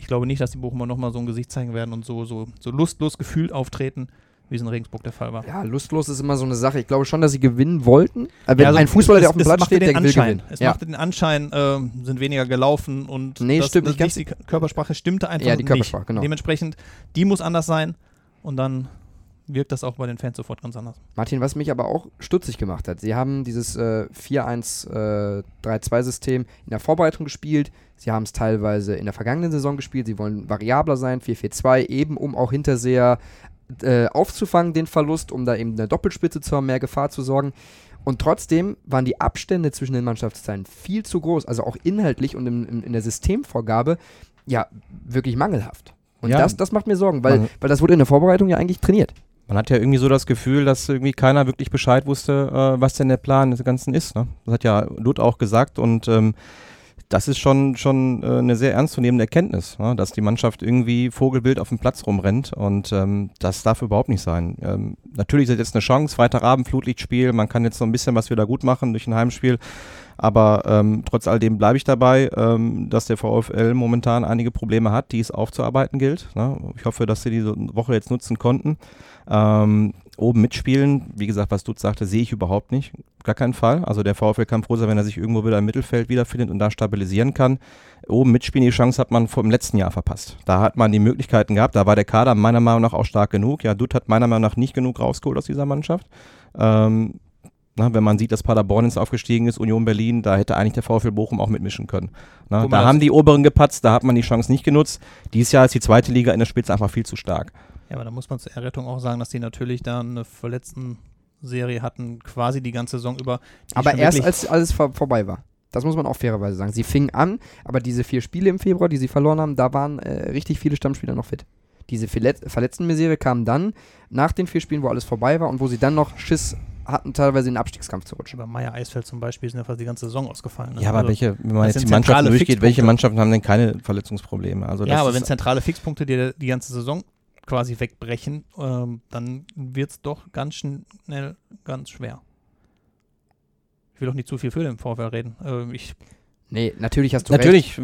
ich glaube nicht, dass die Bochumer nochmal so ein Gesicht zeigen werden und so, so, so lustlos gefühlt auftreten, wie es in Regensburg der Fall war. Ja, lustlos ist immer so eine Sache. Ich glaube schon, dass sie gewinnen wollten. Aber wenn Ja, also ein Fußballer, es- der auf dem Platz steht, den der will Anschein. gewinnen. Es Ja. machte den Anschein, äh, sind weniger gelaufen und Nee, das, stimmt das, nicht. Die Körpersprache stimmte einfach Ja, die nicht. Körpersprache, genau. Dementsprechend, die muss anders sein und dann wirkt das auch bei den Fans sofort ganz anders. Martin, was mich aber auch stutzig gemacht hat, sie haben dieses äh, 4-1-3-2-System in der Vorbereitung gespielt, sie haben es teilweise in der vergangenen Saison gespielt, sie wollen variabler sein, 4-4-2, eben um auch Hinterseher äh, aufzufangen, den Verlust, um da eben eine Doppelspitze zu haben, mehr Gefahr zu sorgen. Und trotzdem waren die Abstände zwischen den Mannschaftsteilen viel zu groß, also auch inhaltlich und in, in, in der Systemvorgabe, ja, wirklich mangelhaft. Und Ja. das, das macht mir Sorgen, weil, weil das wurde in der Vorbereitung ja eigentlich trainiert. Man hat ja irgendwie so das Gefühl, dass irgendwie keiner wirklich Bescheid wusste, äh, was denn der Plan des Ganzen ist. Ne? Das hat ja Lud auch gesagt und ähm, das ist schon, schon äh, eine sehr ernstzunehmende Erkenntnis, ne? dass die Mannschaft irgendwie Vogelbild auf dem Platz rumrennt und ähm, das darf überhaupt nicht sein. Ähm, natürlich ist jetzt eine Chance, Freitagabend, Flutlichtspiel, man kann jetzt noch ein bisschen was wieder gut machen durch ein Heimspiel, aber ähm, trotz alledem bleibe ich dabei, ähm, dass der VfL momentan einige Probleme hat, die es aufzuarbeiten gilt. Ne? Ich hoffe, dass sie diese Woche jetzt nutzen konnten. Ähm, oben mitspielen, wie gesagt, was Dutz sagte, sehe ich überhaupt nicht. Gar keinen Fall. Also der VfL kann froh sein, wenn er sich irgendwo wieder im Mittelfeld wiederfindet und da stabilisieren kann. Oben mitspielen, die Chance hat man vor dem letzten Jahr verpasst. Da hat man die Möglichkeiten gehabt, da war der Kader meiner Meinung nach auch stark genug. Ja, Dutt hat meiner Meinung nach nicht genug rausgeholt aus dieser Mannschaft. Ähm, na, wenn man sieht, dass Paderborn jetzt aufgestiegen ist, Union Berlin, da hätte eigentlich der VfL Bochum auch mitmischen können. Na, da das- haben die Oberen gepatzt, da hat man die Chance nicht genutzt. Dieses Jahr ist die zweite Liga in der Spitze einfach viel zu stark. Ja, aber da muss man zur Errettung auch sagen, dass die natürlich da eine verletzten Serie hatten, quasi die ganze Saison über. die Aber erst als alles vor, vorbei war. Das muss man auch fairerweise sagen. Sie fingen an, aber diese vier Spiele im Februar, die sie verloren haben, da waren äh, richtig viele Stammspieler noch fit. Diese Verlet Verletzten-Misere kam dann nach den vier Spielen, wo alles vorbei war und wo sie dann noch Schiss hatten, teilweise in den Abstiegskampf zu rutschen. über Meier Eisfeld zum Beispiel sind ja fast die ganze Saison ausgefallen. ne? Ja, aber Also- welche, wenn man jetzt die Mannschaften durchgeht, welche. Mannschaften haben denn keine Verletzungsprobleme? Also ja, das aber wenn zentrale Fixpunkte dir die ganze Saison quasi wegbrechen, ähm, dann wird es doch ganz schnell ganz schwer. Ich will doch nicht zu viel für den VfL reden. Ähm, ich, Nee, natürlich hast du recht.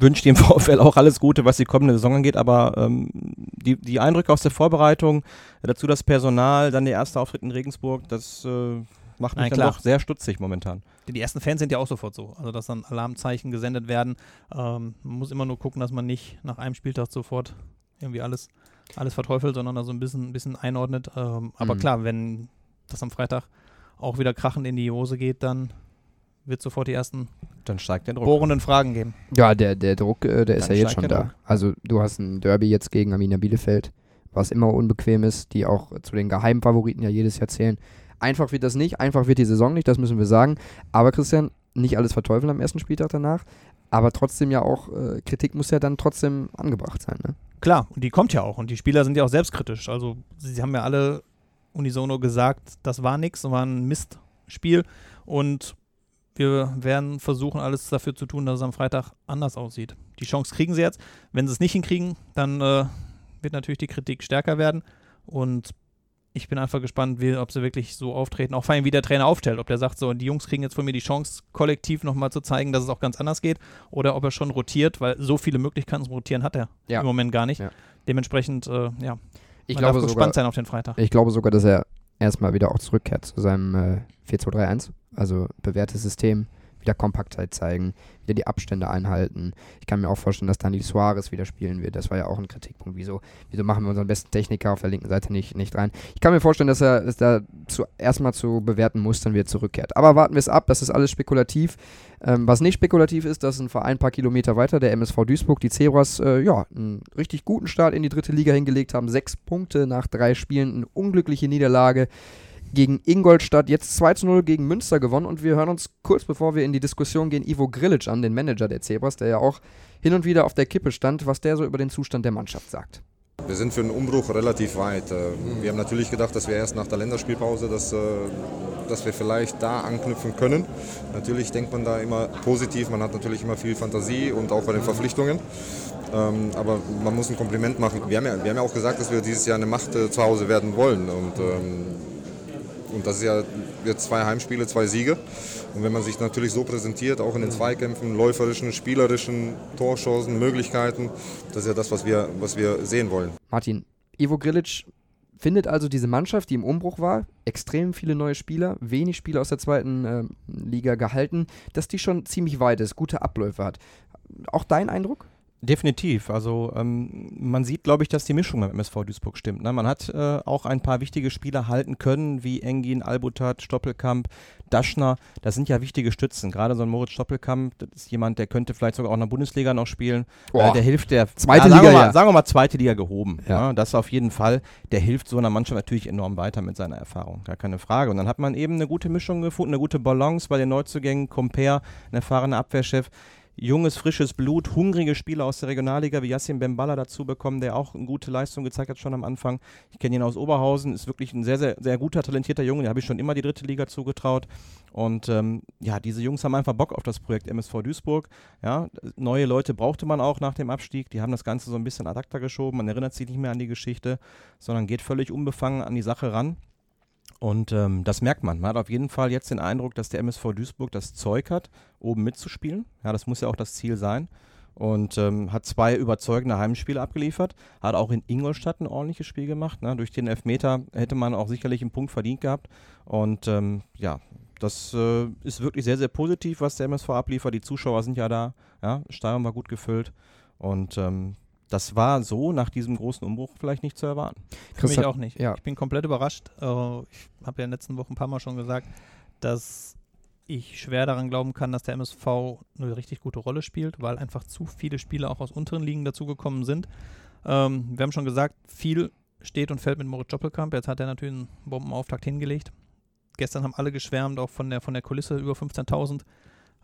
Wünsche dem VfL auch alles Gute, was die kommende Saison angeht, aber ähm, die, die Eindrücke aus der Vorbereitung, dazu das Personal, dann der erste Auftritt in Regensburg, das äh, macht mich Nein, dann doch sehr stutzig momentan. die, die ersten Fans sind ja auch sofort so. Also, dass dann Alarmzeichen gesendet werden. Ähm, man muss immer nur gucken, dass man nicht nach einem Spieltag sofort irgendwie alles, alles verteufelt, sondern da so ein bisschen, ein bisschen einordnet. Ähm, aber Mhm. klar, wenn das am Freitag auch wieder krachend in die Hose geht, dann wird sofort die ersten Dann steigt der Druck. bohrenden Fragen geben. Ja, der, der Druck, äh, der ist Dann ja jetzt schon da. Druck. Also du hast ein Derby jetzt gegen Arminia Bielefeld, was immer unbequem ist, die auch zu den Geheimfavoriten ja jedes Jahr zählen. Einfach wird das nicht, einfach wird die Saison nicht, das müssen wir sagen. Aber Christian, nicht alles verteufeln am ersten Spieltag danach. Aber trotzdem ja auch, äh, Kritik muss ja dann trotzdem angebracht sein. Ne? Klar, und die kommt ja auch. Und die Spieler sind ja auch selbstkritisch. Also, sie haben ja alle unisono gesagt, das war nichts, das war ein Mistspiel. Und wir werden versuchen, alles dafür zu tun, dass es am Freitag anders aussieht. Die Chance kriegen sie jetzt. Wenn sie es nicht hinkriegen, dann äh, wird natürlich die Kritik stärker werden. Und ich bin einfach gespannt, wie, ob sie wirklich so auftreten, auch vor allem wie der Trainer aufstellt, ob der sagt, so, die Jungs kriegen jetzt von mir die Chance, kollektiv nochmal zu zeigen, dass es auch ganz anders geht, oder ob er schon rotiert, weil so viele Möglichkeiten zum Rotieren hat er Ja. im Moment gar nicht. Ja. Dementsprechend, äh, ja, Ich man glaube, darf sogar, gespannt sein auf den Freitag. ich glaube sogar, dass er erstmal wieder auch zurückkehrt zu seinem äh, 4-2-3-1. Also bewährtes System, wieder Kompaktheit zeigen, wieder die Abstände einhalten. Ich kann mir auch vorstellen, dass Daniel Suarez wieder spielen wird. Das war ja auch ein Kritikpunkt. Wieso, wieso machen wir unseren besten Techniker auf der linken Seite nicht, nicht rein? Ich kann mir vorstellen, dass er es da zu, erstmal zu bewährten Mustern wieder zurückkehrt. Aber warten wir es ab, das ist alles spekulativ. Ähm, was nicht spekulativ ist, dass ein Verein ein paar Kilometer weiter, der MSV Duisburg, die Zebras, äh, ja, einen richtig guten Start in die dritte Liga hingelegt haben. Sechs Punkte nach drei Spielen, eine unglückliche Niederlage gegen Ingolstadt, jetzt 2 zu 0 gegen Münster gewonnen und wir hören uns kurz bevor wir in die Diskussion gehen Ivo Grilic an, den Manager der Zebras, der ja auch hin und wieder auf der Kippe stand, was der so über den Zustand der Mannschaft sagt. Wir sind für einen Umbruch relativ weit. Äh, Wir haben natürlich gedacht, dass wir erst nach der Länderspielpause, dass, äh, dass wir vielleicht da anknüpfen können. Natürlich denkt man da immer positiv, man hat natürlich immer viel Fantasie und auch bei den Verpflichtungen. Ähm, Aber man muss ein Kompliment machen. Wir haben ja, wir haben ja auch gesagt, dass wir dieses Jahr eine Macht äh, zu Hause werden wollen. Und, ähm, und das ist ja jetzt zwei Heimspiele, zwei Siege. Und wenn man sich natürlich so präsentiert, auch in den Zweikämpfen, läuferischen, spielerischen Torchancen, Möglichkeiten, das ist ja das, was wir, was wir sehen wollen. Martin, Ivo Grilic findet also diese Mannschaft, die im Umbruch war, extrem viele neue Spieler, wenig Spieler aus der zweiten ähm, Liga gehalten, dass die schon ziemlich weit ist, gute Abläufe hat. Auch dein Eindruck? Definitiv. Also ähm, man sieht, glaube ich, dass die Mischung beim MSV Duisburg stimmt. Ne? Man hat äh, auch ein paar wichtige Spieler halten können, wie Engin, Albutat, Stoppelkamp, Daschner. Das sind ja wichtige Stützen. Gerade so ein Moritz Stoppelkamp, das ist jemand, der könnte vielleicht sogar auch in der Bundesliga noch spielen. Boah. Äh, der hilft der Zweite sagen Liga, wir mal, ja. Sagen wir mal zweite Liga gehoben. Ja. Ja. das auf jeden Fall. Der hilft so einer Mannschaft natürlich enorm weiter mit seiner Erfahrung. Gar keine Frage. Und dann hat man eben eine gute Mischung gefunden, eine gute Balance bei den Neuzugängen. Compare, ein erfahrener Abwehrchef junges, frisches Blut, hungrige Spieler aus der Regionalliga wie Yassin Bembala dazu bekommen, der auch eine gute Leistung gezeigt hat schon am Anfang. Ich kenne ihn aus Oberhausen, ist wirklich ein sehr, sehr, sehr guter, talentierter Junge, den habe ich schon immer die dritte Liga zugetraut. Und ähm, ja, diese Jungs haben einfach Bock auf das Projekt MSV Duisburg. Ja, neue Leute brauchte man auch nach dem Abstieg. Die haben das Ganze so ein bisschen ad acta geschoben. Man erinnert sich nicht mehr an die Geschichte, sondern geht völlig unbefangen an die Sache ran. Und ähm, das merkt man. Man hat auf jeden Fall jetzt den Eindruck, dass der MSV Duisburg das Zeug hat, oben mitzuspielen. Ja, das muss ja auch das Ziel sein. Und ähm, hat zwei überzeugende Heimspiele abgeliefert. Hat auch in Ingolstadt ein ordentliches Spiel gemacht. Ne? Durch den Elfmeter hätte man auch sicherlich einen Punkt verdient gehabt. Und ähm, ja, das äh, ist wirklich sehr, sehr positiv, was der MSV abliefert. Die Zuschauer sind ja da. Ja? Stadion war gut gefüllt. Und ähm, das war so nach diesem großen Umbruch vielleicht nicht zu erwarten. Für mich auch nicht. ja. Ich bin komplett überrascht. Äh, ich habe ja in den letzten Wochen ein paar Mal schon gesagt, dass ich schwer daran glauben kann, dass der MSV eine richtig gute Rolle spielt, weil einfach zu viele Spieler auch aus unteren Ligen dazugekommen sind. Ähm, wir haben schon gesagt, viel steht und fällt mit Moritz Doppelkamp. Jetzt hat er natürlich einen Bombenauftakt hingelegt. Gestern haben alle geschwärmt, auch von der, von der Kulisse über 15.000.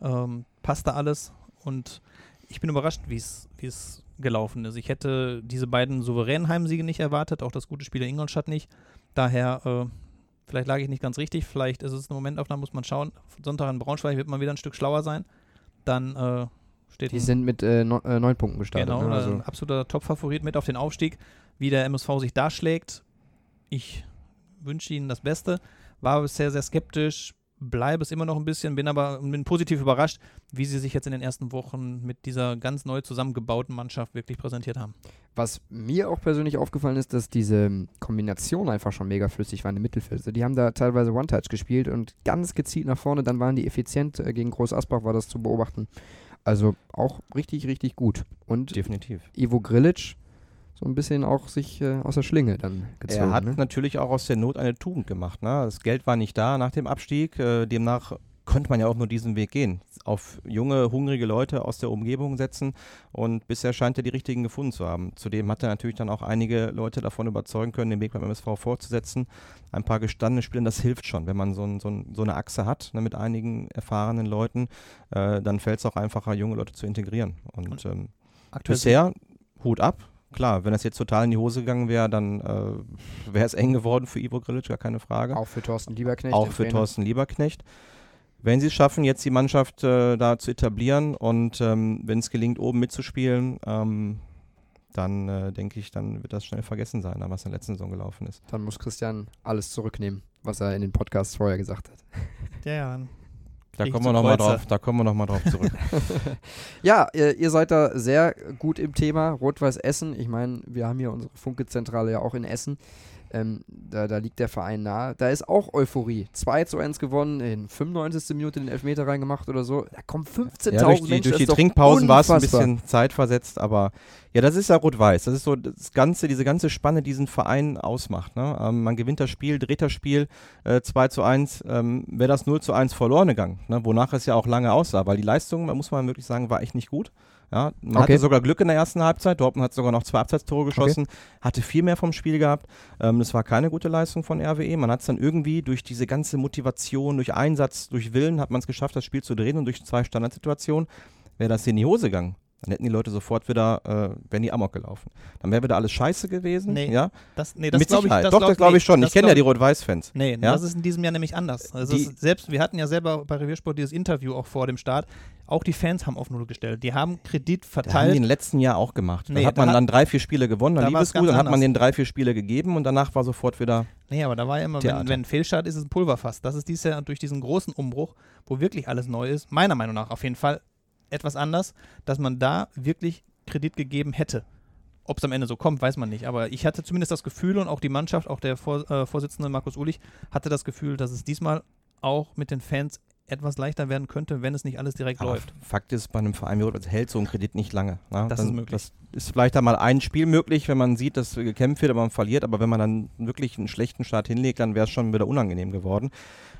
Ähm, passte alles und ich bin überrascht, wie es gelaufen ist. Ich hätte diese beiden souveränen Heimsiege nicht erwartet, auch das gute Spiel in Ingolstadt nicht. Daher, äh, vielleicht lag ich nicht ganz richtig, vielleicht ist es eine Momentaufnahme, muss man schauen. Sonntag in Braunschweig wird man wieder ein Stück schlauer sein. Dann äh, steht Die ein- sind mit äh, neun, äh, neun Punkten gestartet. Genau, ne? also. also, ein absoluter Top-Favorit mit auf den Aufstieg. Wie der MSV sich da schlägt, ich wünsche Ihnen das Beste. War bisher sehr skeptisch, bleibe es immer noch ein bisschen, bin aber bin positiv überrascht, wie sie sich jetzt in den ersten Wochen mit dieser ganz neu zusammengebauten Mannschaft wirklich präsentiert haben. was mir auch persönlich aufgefallen ist, dass diese Kombination einfach schon mega flüssig war im Mittelfeld. Also die haben da teilweise One-Touch gespielt und ganz gezielt nach vorne, dann waren die effizient. Äh, gegen Groß Asbach war das zu beobachten. Also auch richtig, richtig gut. Und Definitiv. Ivo Grilic so ein bisschen auch sich äh, aus der Schlinge dann gezogen. Er hat ne? natürlich auch aus der Not eine Tugend gemacht. Ne? Das Geld war nicht da nach dem Abstieg. Äh, demnach könnte man ja auch nur diesen Weg gehen. Auf junge, hungrige Leute aus der Umgebung setzen. Und bisher scheint er die richtigen gefunden zu haben. Zudem hat er natürlich dann auch einige Leute davon überzeugen können, den Weg beim MSV fortzusetzen. Ein paar gestandene Spieler, das hilft schon, wenn man so, ein, so, ein, so eine Achse hat ne, mit einigen erfahrenen Leuten. Äh, dann fällt es auch einfacher, junge Leute zu integrieren. Und ähm, bisher Hut ab. Klar, wenn das jetzt total in die Hose gegangen wäre, dann äh, wäre es eng geworden für Ivo Grilic, gar keine Frage. Auch für Thorsten Lieberknecht. Auch für Trainer. Thorsten Lieberknecht. Wenn sie es schaffen, jetzt die Mannschaft äh, da zu etablieren und ähm, wenn es gelingt, oben mitzuspielen, ähm, dann äh, denke ich, dann wird das schnell vergessen sein, was in der letzten Saison gelaufen ist. Dann muss Christian alles zurücknehmen, was er in den Podcasts vorher gesagt hat. Ja, ja. Da Krieg kommen, wir noch mal drauf, da kommen wir nochmal drauf zurück. Ja, ihr, ihr seid da sehr gut im Thema. Rot-Weiß Essen. Ich meine, wir haben hier unsere Funke-Zentrale ja auch in Essen. Ähm, da, da liegt der Verein nahe. Da ist auch Euphorie. 2 zu 1 gewonnen, in 95. Minute den Elfmeter reingemacht oder so. Da kommen 15.000 ja, durch die, Menschen. durch die Trinkpausen war es ein bisschen zeitversetzt, aber ja, das ist ja Rot-Weiß. Das ist so das Ganze, diese ganze Spanne, die diesen Verein ausmacht. Ne? Ähm, man gewinnt das Spiel, dreht das Spiel äh, 2 zu 1, ähm, wäre das 0 zu 1 verloren gegangen, ne? wonach es ja auch lange aussah, weil die Leistung, muss man wirklich sagen, war echt nicht gut. Ja, man Okay. hatte sogar Glück in der ersten Halbzeit. Dortmund hat sogar noch zwei Abseitstore geschossen, hatte viel mehr vom Spiel gehabt. Ähm, das war keine gute Leistung von RWE. Man hat es dann irgendwie durch diese ganze Motivation, durch Einsatz, durch Willen, hat man es geschafft, das Spiel zu drehen und durch zwei Standardsituationen wäre das in die Hose gegangen. Dann hätten die Leute sofort wieder, äh, wären die Amok gelaufen. Dann wäre wieder alles scheiße gewesen. Nee, ja? Das, nee, das Mit glaube ich, das Doch, glaub- das glaube ich schon. Ich kenne ja die Rot-Weiß-Fans. Nee, Ja? das ist in diesem Jahr nämlich anders. Also ist selbst, wir hatten ja selber bei Reviersport dieses Interview auch vor dem Start. Auch die Fans haben auf Null gestellt. Die haben Kredit Das haben die verteilt. im letzten Jahr auch gemacht. Nee, da hat da man hat- dann drei, vier Spiele gewonnen, dann da lief es gut, dann hat man denen drei, vier Spiele gegeben und danach war sofort wieder Nee, aber da war ja immer, wenn, Theater. wenn ein Fehlstart ist, ist es ein Pulverfass. Das ist dieses Jahr durch diesen großen Umbruch, wo wirklich alles neu ist, meiner Meinung nach auf jeden Fall etwas anders, dass man da wirklich Kredit gegeben hätte. Ob es am Ende so kommt, weiß man nicht. Aber ich hatte zumindest das Gefühl und auch die Mannschaft, auch der Vor äh, Vorsitzende Markus Ulich, hatte das Gefühl, dass es diesmal auch mit den Fans etwas leichter werden könnte, wenn es nicht alles direkt Aber läuft. Fakt ist, bei einem Verein wie Rot hält so ein Kredit nicht lange. Ne? Das dann, ist möglich. Das ist vielleicht einmal ein Spiel möglich, wenn man sieht, dass gekämpft wird, aber man verliert. Aber wenn man dann wirklich einen schlechten Start hinlegt, dann wäre es schon wieder unangenehm geworden.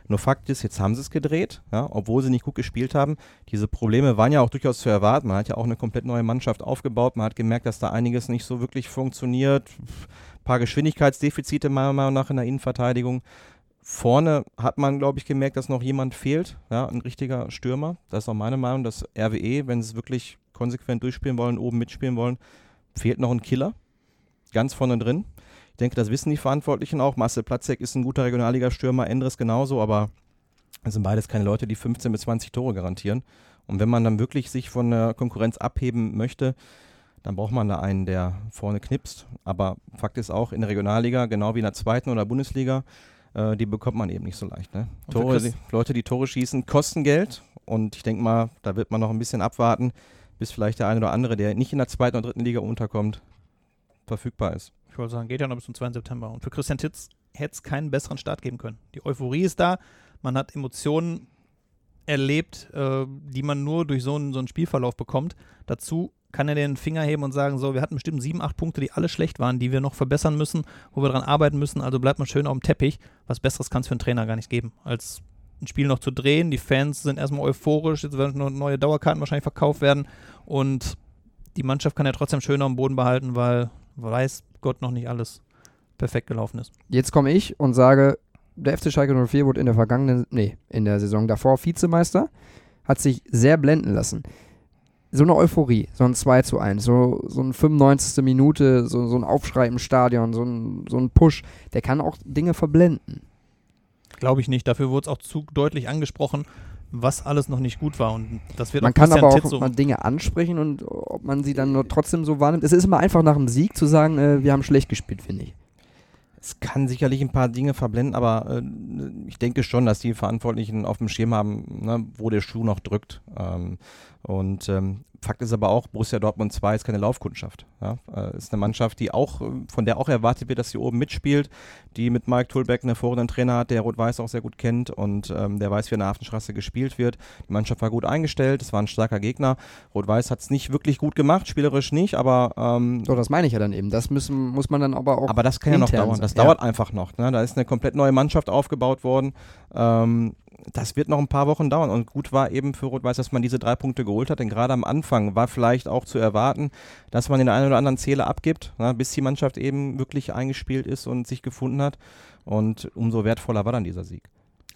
Nur Fakt ist, jetzt haben sie es gedreht, ja, obwohl sie nicht gut gespielt haben. Diese Probleme waren ja auch durchaus zu erwarten. Man hat ja auch eine komplett neue Mannschaft aufgebaut. Man hat gemerkt, dass da einiges nicht so wirklich funktioniert. Ein paar Geschwindigkeitsdefizite meiner Meinung nach in der Innenverteidigung. Vorne hat man, glaube ich, gemerkt, dass noch jemand fehlt, ja, ein richtiger Stürmer. Das ist auch meine Meinung, dass RWE, wenn sie es wirklich konsequent durchspielen wollen, oben mitspielen wollen, fehlt noch ein Killer. Ganz vorne drin. Ich denke, das wissen die Verantwortlichen auch. Marcel Platzek ist ein guter Regionalliga-Stürmer, Endres genauso, aber es sind beides keine Leute, die 15 bis 20 Tore garantieren. Und wenn man dann wirklich sich von der Konkurrenz abheben möchte, dann braucht man da einen, der vorne knipst. Aber Fakt ist auch, in der Regionalliga, genau wie in der zweiten oder Bundesliga, äh, die bekommt man eben nicht so leicht. Ne? Tore, die, Leute, die Tore schießen, kosten Geld. Und ich denke mal, da wird man noch ein bisschen abwarten, bis vielleicht der eine oder andere, der nicht in der zweiten oder dritten Liga unterkommt, verfügbar ist. Ich wollte sagen, geht ja noch bis zum 2. September. Und für Christian Titz hätte es keinen besseren Start geben können. Die Euphorie ist da, man hat Emotionen erlebt, äh, die man nur durch so einen, so einen Spielverlauf bekommt. Dazu kann er den Finger heben und sagen, so, wir hatten bestimmt sieben, acht Punkte, die alle schlecht waren, die wir noch verbessern müssen, wo wir dran arbeiten müssen, also bleibt man schön auf dem Teppich. Was Besseres kann es für einen Trainer gar nicht geben, als ein Spiel noch zu drehen. Die Fans sind erstmal euphorisch, jetzt werden neue Dauerkarten wahrscheinlich verkauft werden und die Mannschaft kann ja trotzdem schön am Boden behalten, weil weiß Gott noch nicht alles perfekt gelaufen ist. Jetzt komme ich und sage, der FC Schalke 04 wurde in der vergangenen, nee, in der Saison davor Vizemeister, hat sich sehr blenden lassen. So eine Euphorie, so ein 2 zu 1, so, so eine 95. Minute, so, so ein Aufschrei im Stadion, so ein, so ein Push, der kann auch Dinge verblenden. Glaube ich nicht. Dafür wurde es auch zu deutlich angesprochen, was alles noch nicht gut war. Und das wird Man auch kann aber auch so- mal Dinge ansprechen und ob man sie dann nur trotzdem so wahrnimmt. Es ist immer einfach nach dem Sieg zu sagen, äh, wir haben schlecht gespielt, finde ich. Es kann sicherlich ein paar Dinge verblenden, aber äh, ich denke schon, dass die Verantwortlichen auf dem Schirm haben, ne, wo der Schuh noch drückt. Ähm, und ähm, Fakt ist aber auch, Borussia Dortmund 2 ist keine Laufkundschaft. Ja? Äh, ist eine Mannschaft, die auch, äh, von der auch erwartet wird, dass sie oben mitspielt, die mit Mike Tulbeck einen hervorragenden Trainer hat, der Rot-Weiß auch sehr gut kennt und ähm, der weiß, wie in der Hafenstraße gespielt wird. Die Mannschaft war gut eingestellt, es war ein starker Gegner. Rot-Weiß hat es nicht wirklich gut gemacht, spielerisch nicht, aber ähm, So, das meine ich ja dann eben. Das müssen, muss man dann aber auch. aber das kann ja noch dauern. Das Ja. dauert einfach noch. Ne? Da ist eine komplett neue Mannschaft aufgebaut worden. Ähm, das wird noch ein paar Wochen dauern. Und gut war eben für Rot-Weiß, dass man diese drei Punkte geholt hat. Denn gerade am Anfang war vielleicht auch zu erwarten, dass man den einen oder anderen Zähler abgibt, ne? bis die Mannschaft eben wirklich eingespielt ist und sich gefunden hat. Und umso wertvoller war dann dieser Sieg.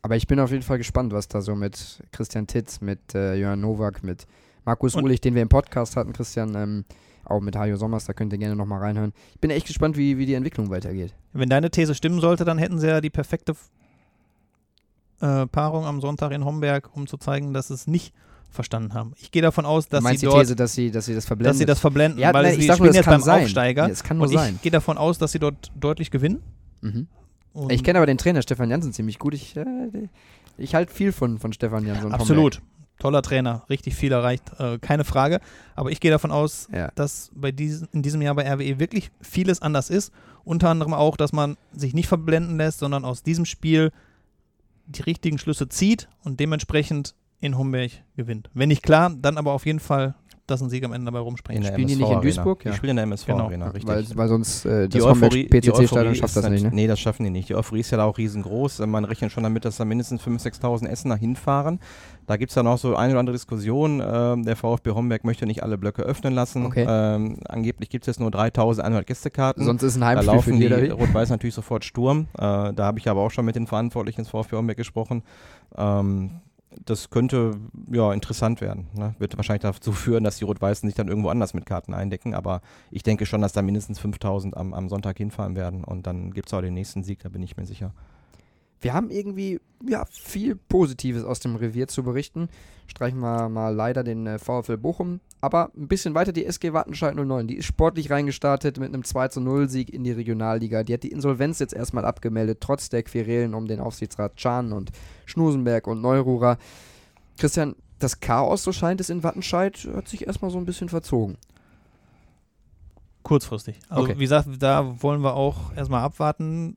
Aber ich bin auf jeden Fall gespannt, was da so mit Christian Titz, mit äh, Jörn Nowak, mit Markus Und- Ulich, den wir im Podcast hatten, Christian, ähm, auch mit Hajo Sommers, da könnt ihr gerne nochmal reinhören. Ich bin echt gespannt, wie, wie die Entwicklung weitergeht. Wenn deine These stimmen sollte, dann hätten sie ja die perfekte äh, Paarung am Sonntag in Homberg, um zu zeigen, dass es nicht verstanden haben. Ich gehe davon aus, dass sie die dort These, dass sie, dass sie das verblenden? dass sie das verblenden, Ja, weil nein, sie ich spielen nur, jetzt beim sein. Aufsteiger. Ja, es kann nur und ich sein. gehe davon aus, dass sie dort deutlich gewinnen. Mhm. Ich kenne aber den Trainer Stefan Jansen ziemlich gut. Ich, äh, ich halte viel von, von Stefan Jansen. und absolut. Toller Trainer, richtig viel erreicht, äh, keine Frage. Aber ich gehe davon aus, Homberg. Ja. dass bei diesen, in diesem Jahr bei RWE wirklich vieles anders ist. Unter anderem auch, dass man sich nicht verblenden lässt, sondern aus diesem Spiel die richtigen Schlüsse zieht und dementsprechend in Homberg gewinnt. Wenn nicht klar, dann aber auf jeden Fall, dass ein Sieg am Ende dabei rumspringt. Spielen die nicht in. Duisburg? Ja. Die spielen in der MSV-Arena, richtig. Weil, weil sonst äh, Die das Euphorie- die PCC-Stadion schafft das nicht, ne? Nee, das schaffen die nicht. Die Euphorie ist ja da auch riesengroß. Man rechnet schon damit, dass da mindestens 5.000, 6.000 Essener hinfahren. Da gibt es dann auch so eine oder andere Diskussion. Ähm, der VfB Homberg möchte nicht alle Blöcke öffnen lassen. Okay. Ähm, angeblich gibt es jetzt nur 3.100 Gästekarten. Sonst ist ein da Heimspiel laufen für die? Rot-Weiß natürlich sofort Sturm. Äh, da habe ich aber auch schon mit den Verantwortlichen des VfB Homberg gesprochen. Ähm, das könnte ja interessant werden. Ne? Wird wahrscheinlich dazu führen, dass die Rot-Weißen sich dann irgendwo anders mit Karten eindecken. Aber ich denke schon, dass da mindestens 5000 am, am Sonntag hinfahren werden. Und dann gibt es auch den nächsten Sieg, da bin ich mir sicher. Wir haben irgendwie ja, viel Positives aus dem Revier zu berichten. Streichen wir mal leider den äh, VfL Bochum. Aber ein bisschen weiter die SG Wattenscheid 09. Die ist sportlich reingestartet mit einem 2-0-Sieg in die Regionalliga. Die hat die Insolvenz jetzt erstmal abgemeldet, trotz der Querelen um den Aufsichtsrat Can und Schnusenberg und Neururer. Christian, das Chaos, so scheint es in Wattenscheid, hat sich erstmal so ein bisschen verzogen. Kurzfristig. Also Okay. wie gesagt, da wollen wir auch erstmal abwarten.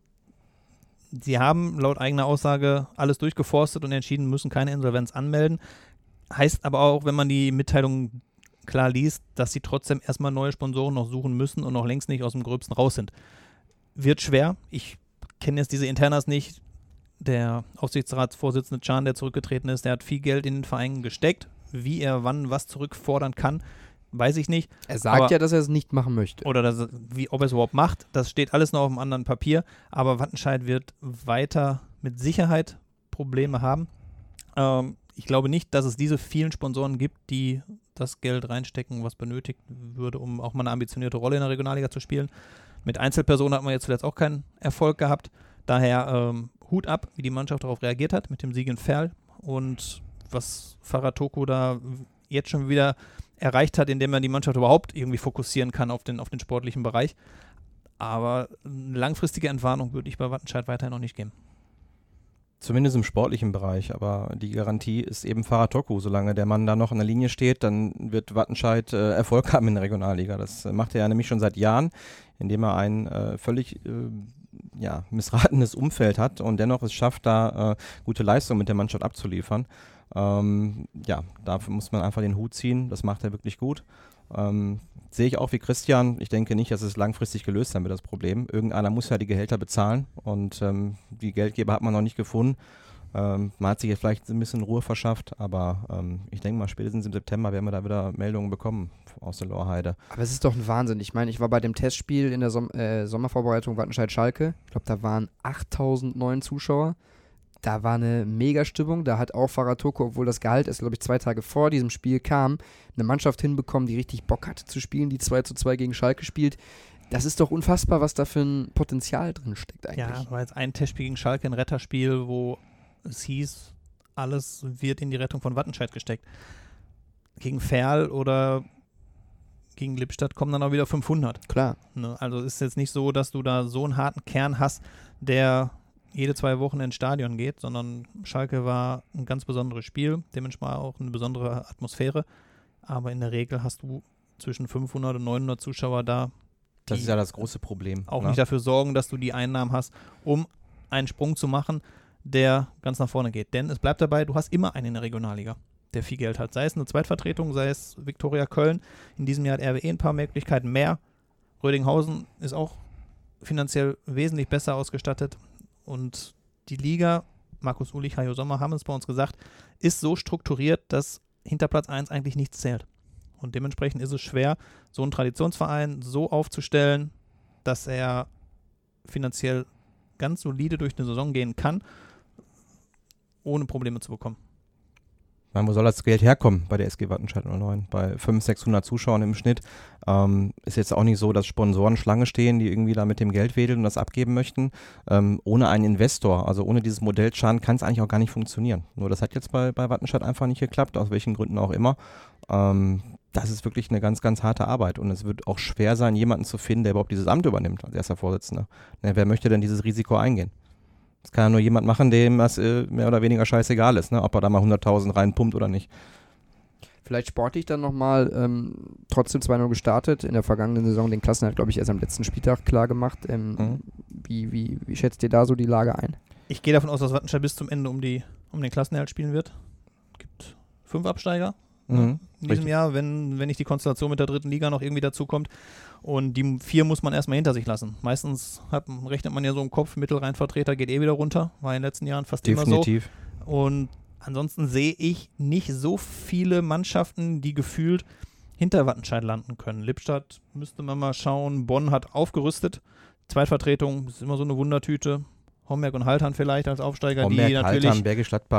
Sie haben laut eigener Aussage alles durchgeforstet und entschieden, müssen keine Insolvenz anmelden. Heißt aber auch, wenn man die Mitteilung klar liest, dass sie trotzdem erstmal neue Sponsoren noch suchen müssen und noch längst nicht aus dem Gröbsten raus sind. Wird schwer. Ich kenne jetzt diese Internas nicht. Der Aufsichtsratsvorsitzende Can, der zurückgetreten ist, der hat viel Geld in den Verein gesteckt. Wie er wann was zurückfordern kann, weiß ich nicht. Er sagt Aber- ja, dass er es nicht machen möchte. Oder das, wie, ob er es überhaupt macht, das steht alles noch auf einem anderen Papier. Aber Wattenscheid wird weiter mit Sicherheit Probleme haben. Ähm, ich glaube nicht, dass es diese vielen Sponsoren gibt, die das Geld reinstecken, was benötigt würde, um auch mal eine ambitionierte Rolle in der Regionalliga zu spielen. Mit Einzelpersonen hat man jetzt zuletzt auch keinen Erfolg gehabt. Daher ähm, Hut ab, wie die Mannschaft darauf reagiert hat mit dem Sieg in Ferl und was Farah Toko da jetzt schon wieder erreicht hat, indem er die Mannschaft überhaupt irgendwie fokussieren kann auf den, auf den sportlichen Bereich. Aber eine langfristige Entwarnung würde ich bei Wattenscheid weiterhin noch nicht geben. Zumindest im sportlichen Bereich, aber die Garantie ist eben Faratoku. Solange der Mann da noch in der Linie steht, dann wird Wattenscheid äh, Erfolg haben in der Regionalliga. Das äh, macht er ja nämlich schon seit Jahren, indem er ein äh, völlig äh, ja, missratenes Umfeld hat und dennoch es schafft, da äh, gute Leistung mit der Mannschaft abzuliefern. Ähm, ja, dafür muss man einfach den Hut ziehen. Das macht er wirklich gut. Ähm, sehe ich auch wie Christian. Ich denke nicht, dass es langfristig gelöst sein wird, das Problem. Irgendeiner muss ja die Gehälter bezahlen und ähm, die Geldgeber hat man noch nicht gefunden. Ähm, man hat sich jetzt vielleicht ein bisschen Ruhe verschafft, aber ähm, ich denke mal, spätestens im September werden wir da wieder Meldungen bekommen aus der Lorheide. Aber es ist doch ein Wahnsinn. Ich meine, ich war bei dem Testspiel in der Som äh, Sommervorbereitung Wattenscheid-Schalke. Ich glaube, da waren 8000 neuen Zuschauer. Da war eine Mega-Stimmung. Da hat auch Faratoko, obwohl das Gehalt erst, glaube ich, zwei Tage vor diesem Spiel kam, eine Mannschaft hinbekommen, die richtig Bock hatte zu spielen, die 2 zu 2 gegen Schalke spielt. Das ist doch unfassbar, was da für ein Potenzial drin steckt eigentlich. Ja, war jetzt ein Testspiel gegen Schalke, ein Retterspiel, wo es hieß, alles wird in die Rettung von Wattenscheid gesteckt. Gegen Ferl oder gegen Lippstadt kommen dann auch wieder 500. Klar. Ne? Also ist jetzt nicht so, dass du da so einen harten Kern hast, der jede zwei Wochen ins Stadion geht, sondern Schalke war ein ganz besonderes Spiel, dementsprechend auch eine besondere Atmosphäre. Aber in der Regel hast du zwischen 500 und 900 Zuschauer da, Das ist ja das große Problem. auch ne? nicht dafür sorgen, dass du die Einnahmen hast, um einen Sprung zu machen, der ganz nach vorne geht. Denn es bleibt dabei, du hast immer einen in der Regionalliga, der viel Geld hat. Sei es eine Zweitvertretung, sei es Viktoria Köln. In diesem Jahr hat RWE ein paar Möglichkeiten mehr. Rödinghausen ist auch finanziell wesentlich besser ausgestattet. Und die Liga, Markus Ulich, Hajo Sommer haben es bei uns gesagt, ist so strukturiert, dass hinter Platz 1 eigentlich nichts zählt. Und dementsprechend ist es schwer, so einen Traditionsverein so aufzustellen, dass er finanziell ganz solide durch eine Saison gehen kann, ohne Probleme zu bekommen. Meine, wo soll das Geld herkommen bei der SG Wattenscheid 09? Bei 500, 600 Zuschauern im Schnitt ähm, ist jetzt auch nicht so, dass Sponsoren Schlange stehen, die irgendwie da mit dem Geld wedeln und das abgeben möchten. Ähm, ohne einen Investor, also ohne dieses Modell Chan, kann es eigentlich auch gar nicht funktionieren. Nur das hat jetzt bei, bei Wattenscheid einfach nicht geklappt, aus welchen Gründen auch immer. Ähm, das ist wirklich eine ganz, ganz harte Arbeit und es wird auch schwer sein, jemanden zu finden, der überhaupt dieses Amt übernimmt als erster Vorsitzender. Ne, wer möchte denn dieses Risiko eingehen? Das kann ja nur jemand machen, dem das äh, mehr oder weniger scheißegal ist, ne? ob er da mal 100.000 reinpumpt oder nicht. Vielleicht sportlich dann nochmal, ähm, trotzdem 2-0 gestartet, in der vergangenen Saison den Klassen hat, glaube ich, erst am letzten Spieltag klar gemacht. Ähm, mhm. wie, wie, wie schätzt ihr da so die Lage ein? Ich gehe davon aus, dass Wattenscheid bis zum Ende um, die, um den Klassenerhalt spielen wird. Es gibt fünf Absteiger mhm. in diesem Richtig. Jahr, wenn, wenn nicht die Konstellation mit der dritten Liga noch irgendwie dazu kommt. Und die vier muss man erstmal hinter sich lassen. Meistens hat, rechnet man ja so im Kopf, Mittelrheinvertreter geht eh wieder runter. War in den letzten Jahren fast Definitiv. immer so. Und ansonsten sehe ich nicht so viele Mannschaften, die gefühlt hinter Wattenscheid landen können. Lippstadt müsste man mal schauen. Bonn hat aufgerüstet. Zweitvertretung ist immer so eine Wundertüte. Homberg und Haltern vielleicht als Aufsteiger, Homberg, die natürlich Haltern,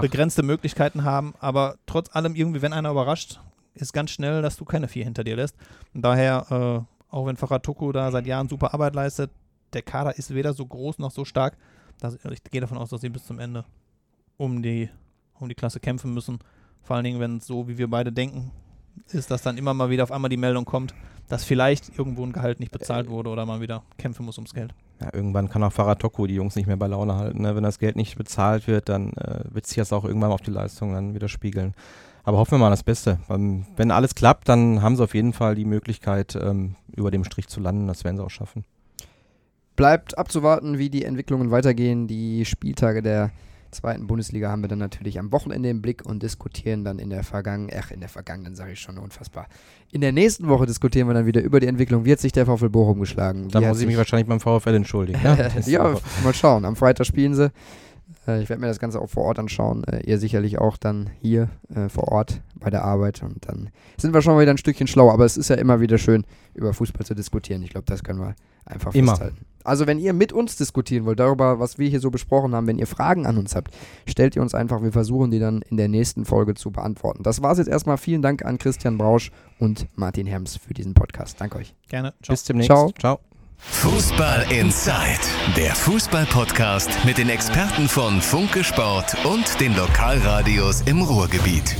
begrenzte Möglichkeiten haben. Aber trotz allem irgendwie, wenn einer überrascht, ist ganz schnell, dass du keine vier hinter dir lässt. Und daher äh, auch wenn Faratuku da seit Jahren super Arbeit leistet, der Kader ist weder so groß noch so stark. Dass, ich gehe davon aus, dass sie bis zum Ende um die, um die Klasse kämpfen müssen. Vor allen Dingen, wenn es so, wie wir beide denken, ist, dass dann immer mal wieder auf einmal die Meldung kommt, dass vielleicht irgendwo ein Gehalt nicht bezahlt wurde oder man wieder kämpfen muss ums Geld. Ja, irgendwann kann auch Faratoku die Jungs nicht mehr bei Laune halten. Ne? Wenn das Geld nicht bezahlt wird, dann äh, wird sich das auch irgendwann auf die Leistung dann widerspiegeln. Aber hoffen wir mal das Beste. Ähm, wenn alles klappt, dann haben sie auf jeden Fall die Möglichkeit, ähm, über dem Strich zu landen. Das werden sie auch schaffen. Bleibt abzuwarten, wie die Entwicklungen weitergehen. Die Spieltage der zweiten Bundesliga haben wir dann natürlich am Wochenende im Blick und diskutieren dann in der vergangenen, ach, in der vergangenen sage ich schon, unfassbar. In der nächsten Woche diskutieren wir dann wieder über die Entwicklung. Wie hat sich der VfL Bochum geschlagen? Da muss ich mich wahrscheinlich beim VfL entschuldigen. Ne? ja, mal schauen. Am Freitag spielen sie. Äh, ich werde mir das Ganze auch vor Ort anschauen. Äh, ihr sicherlich auch dann hier äh, vor Ort bei der Arbeit. Und dann sind wir schon wieder ein Stückchen schlauer. Aber es ist ja immer wieder schön, über Fußball zu diskutieren. Ich glaube, das können wir einfach immer. festhalten. Also wenn ihr mit uns diskutieren wollt, darüber, was wir hier so besprochen haben, wenn ihr Fragen an uns habt, stellt ihr uns einfach. Wir versuchen die dann in der nächsten Folge zu beantworten. Das war es jetzt erstmal. Vielen Dank an Christian Brausch und Martin Herms für diesen Podcast. Danke euch. Gerne. Ciao. Bis demnächst. Ciao. Ciao. Fußball Inside, der Fußball-Podcast mit den Experten von Funke Sport und den Lokalradios im Ruhrgebiet.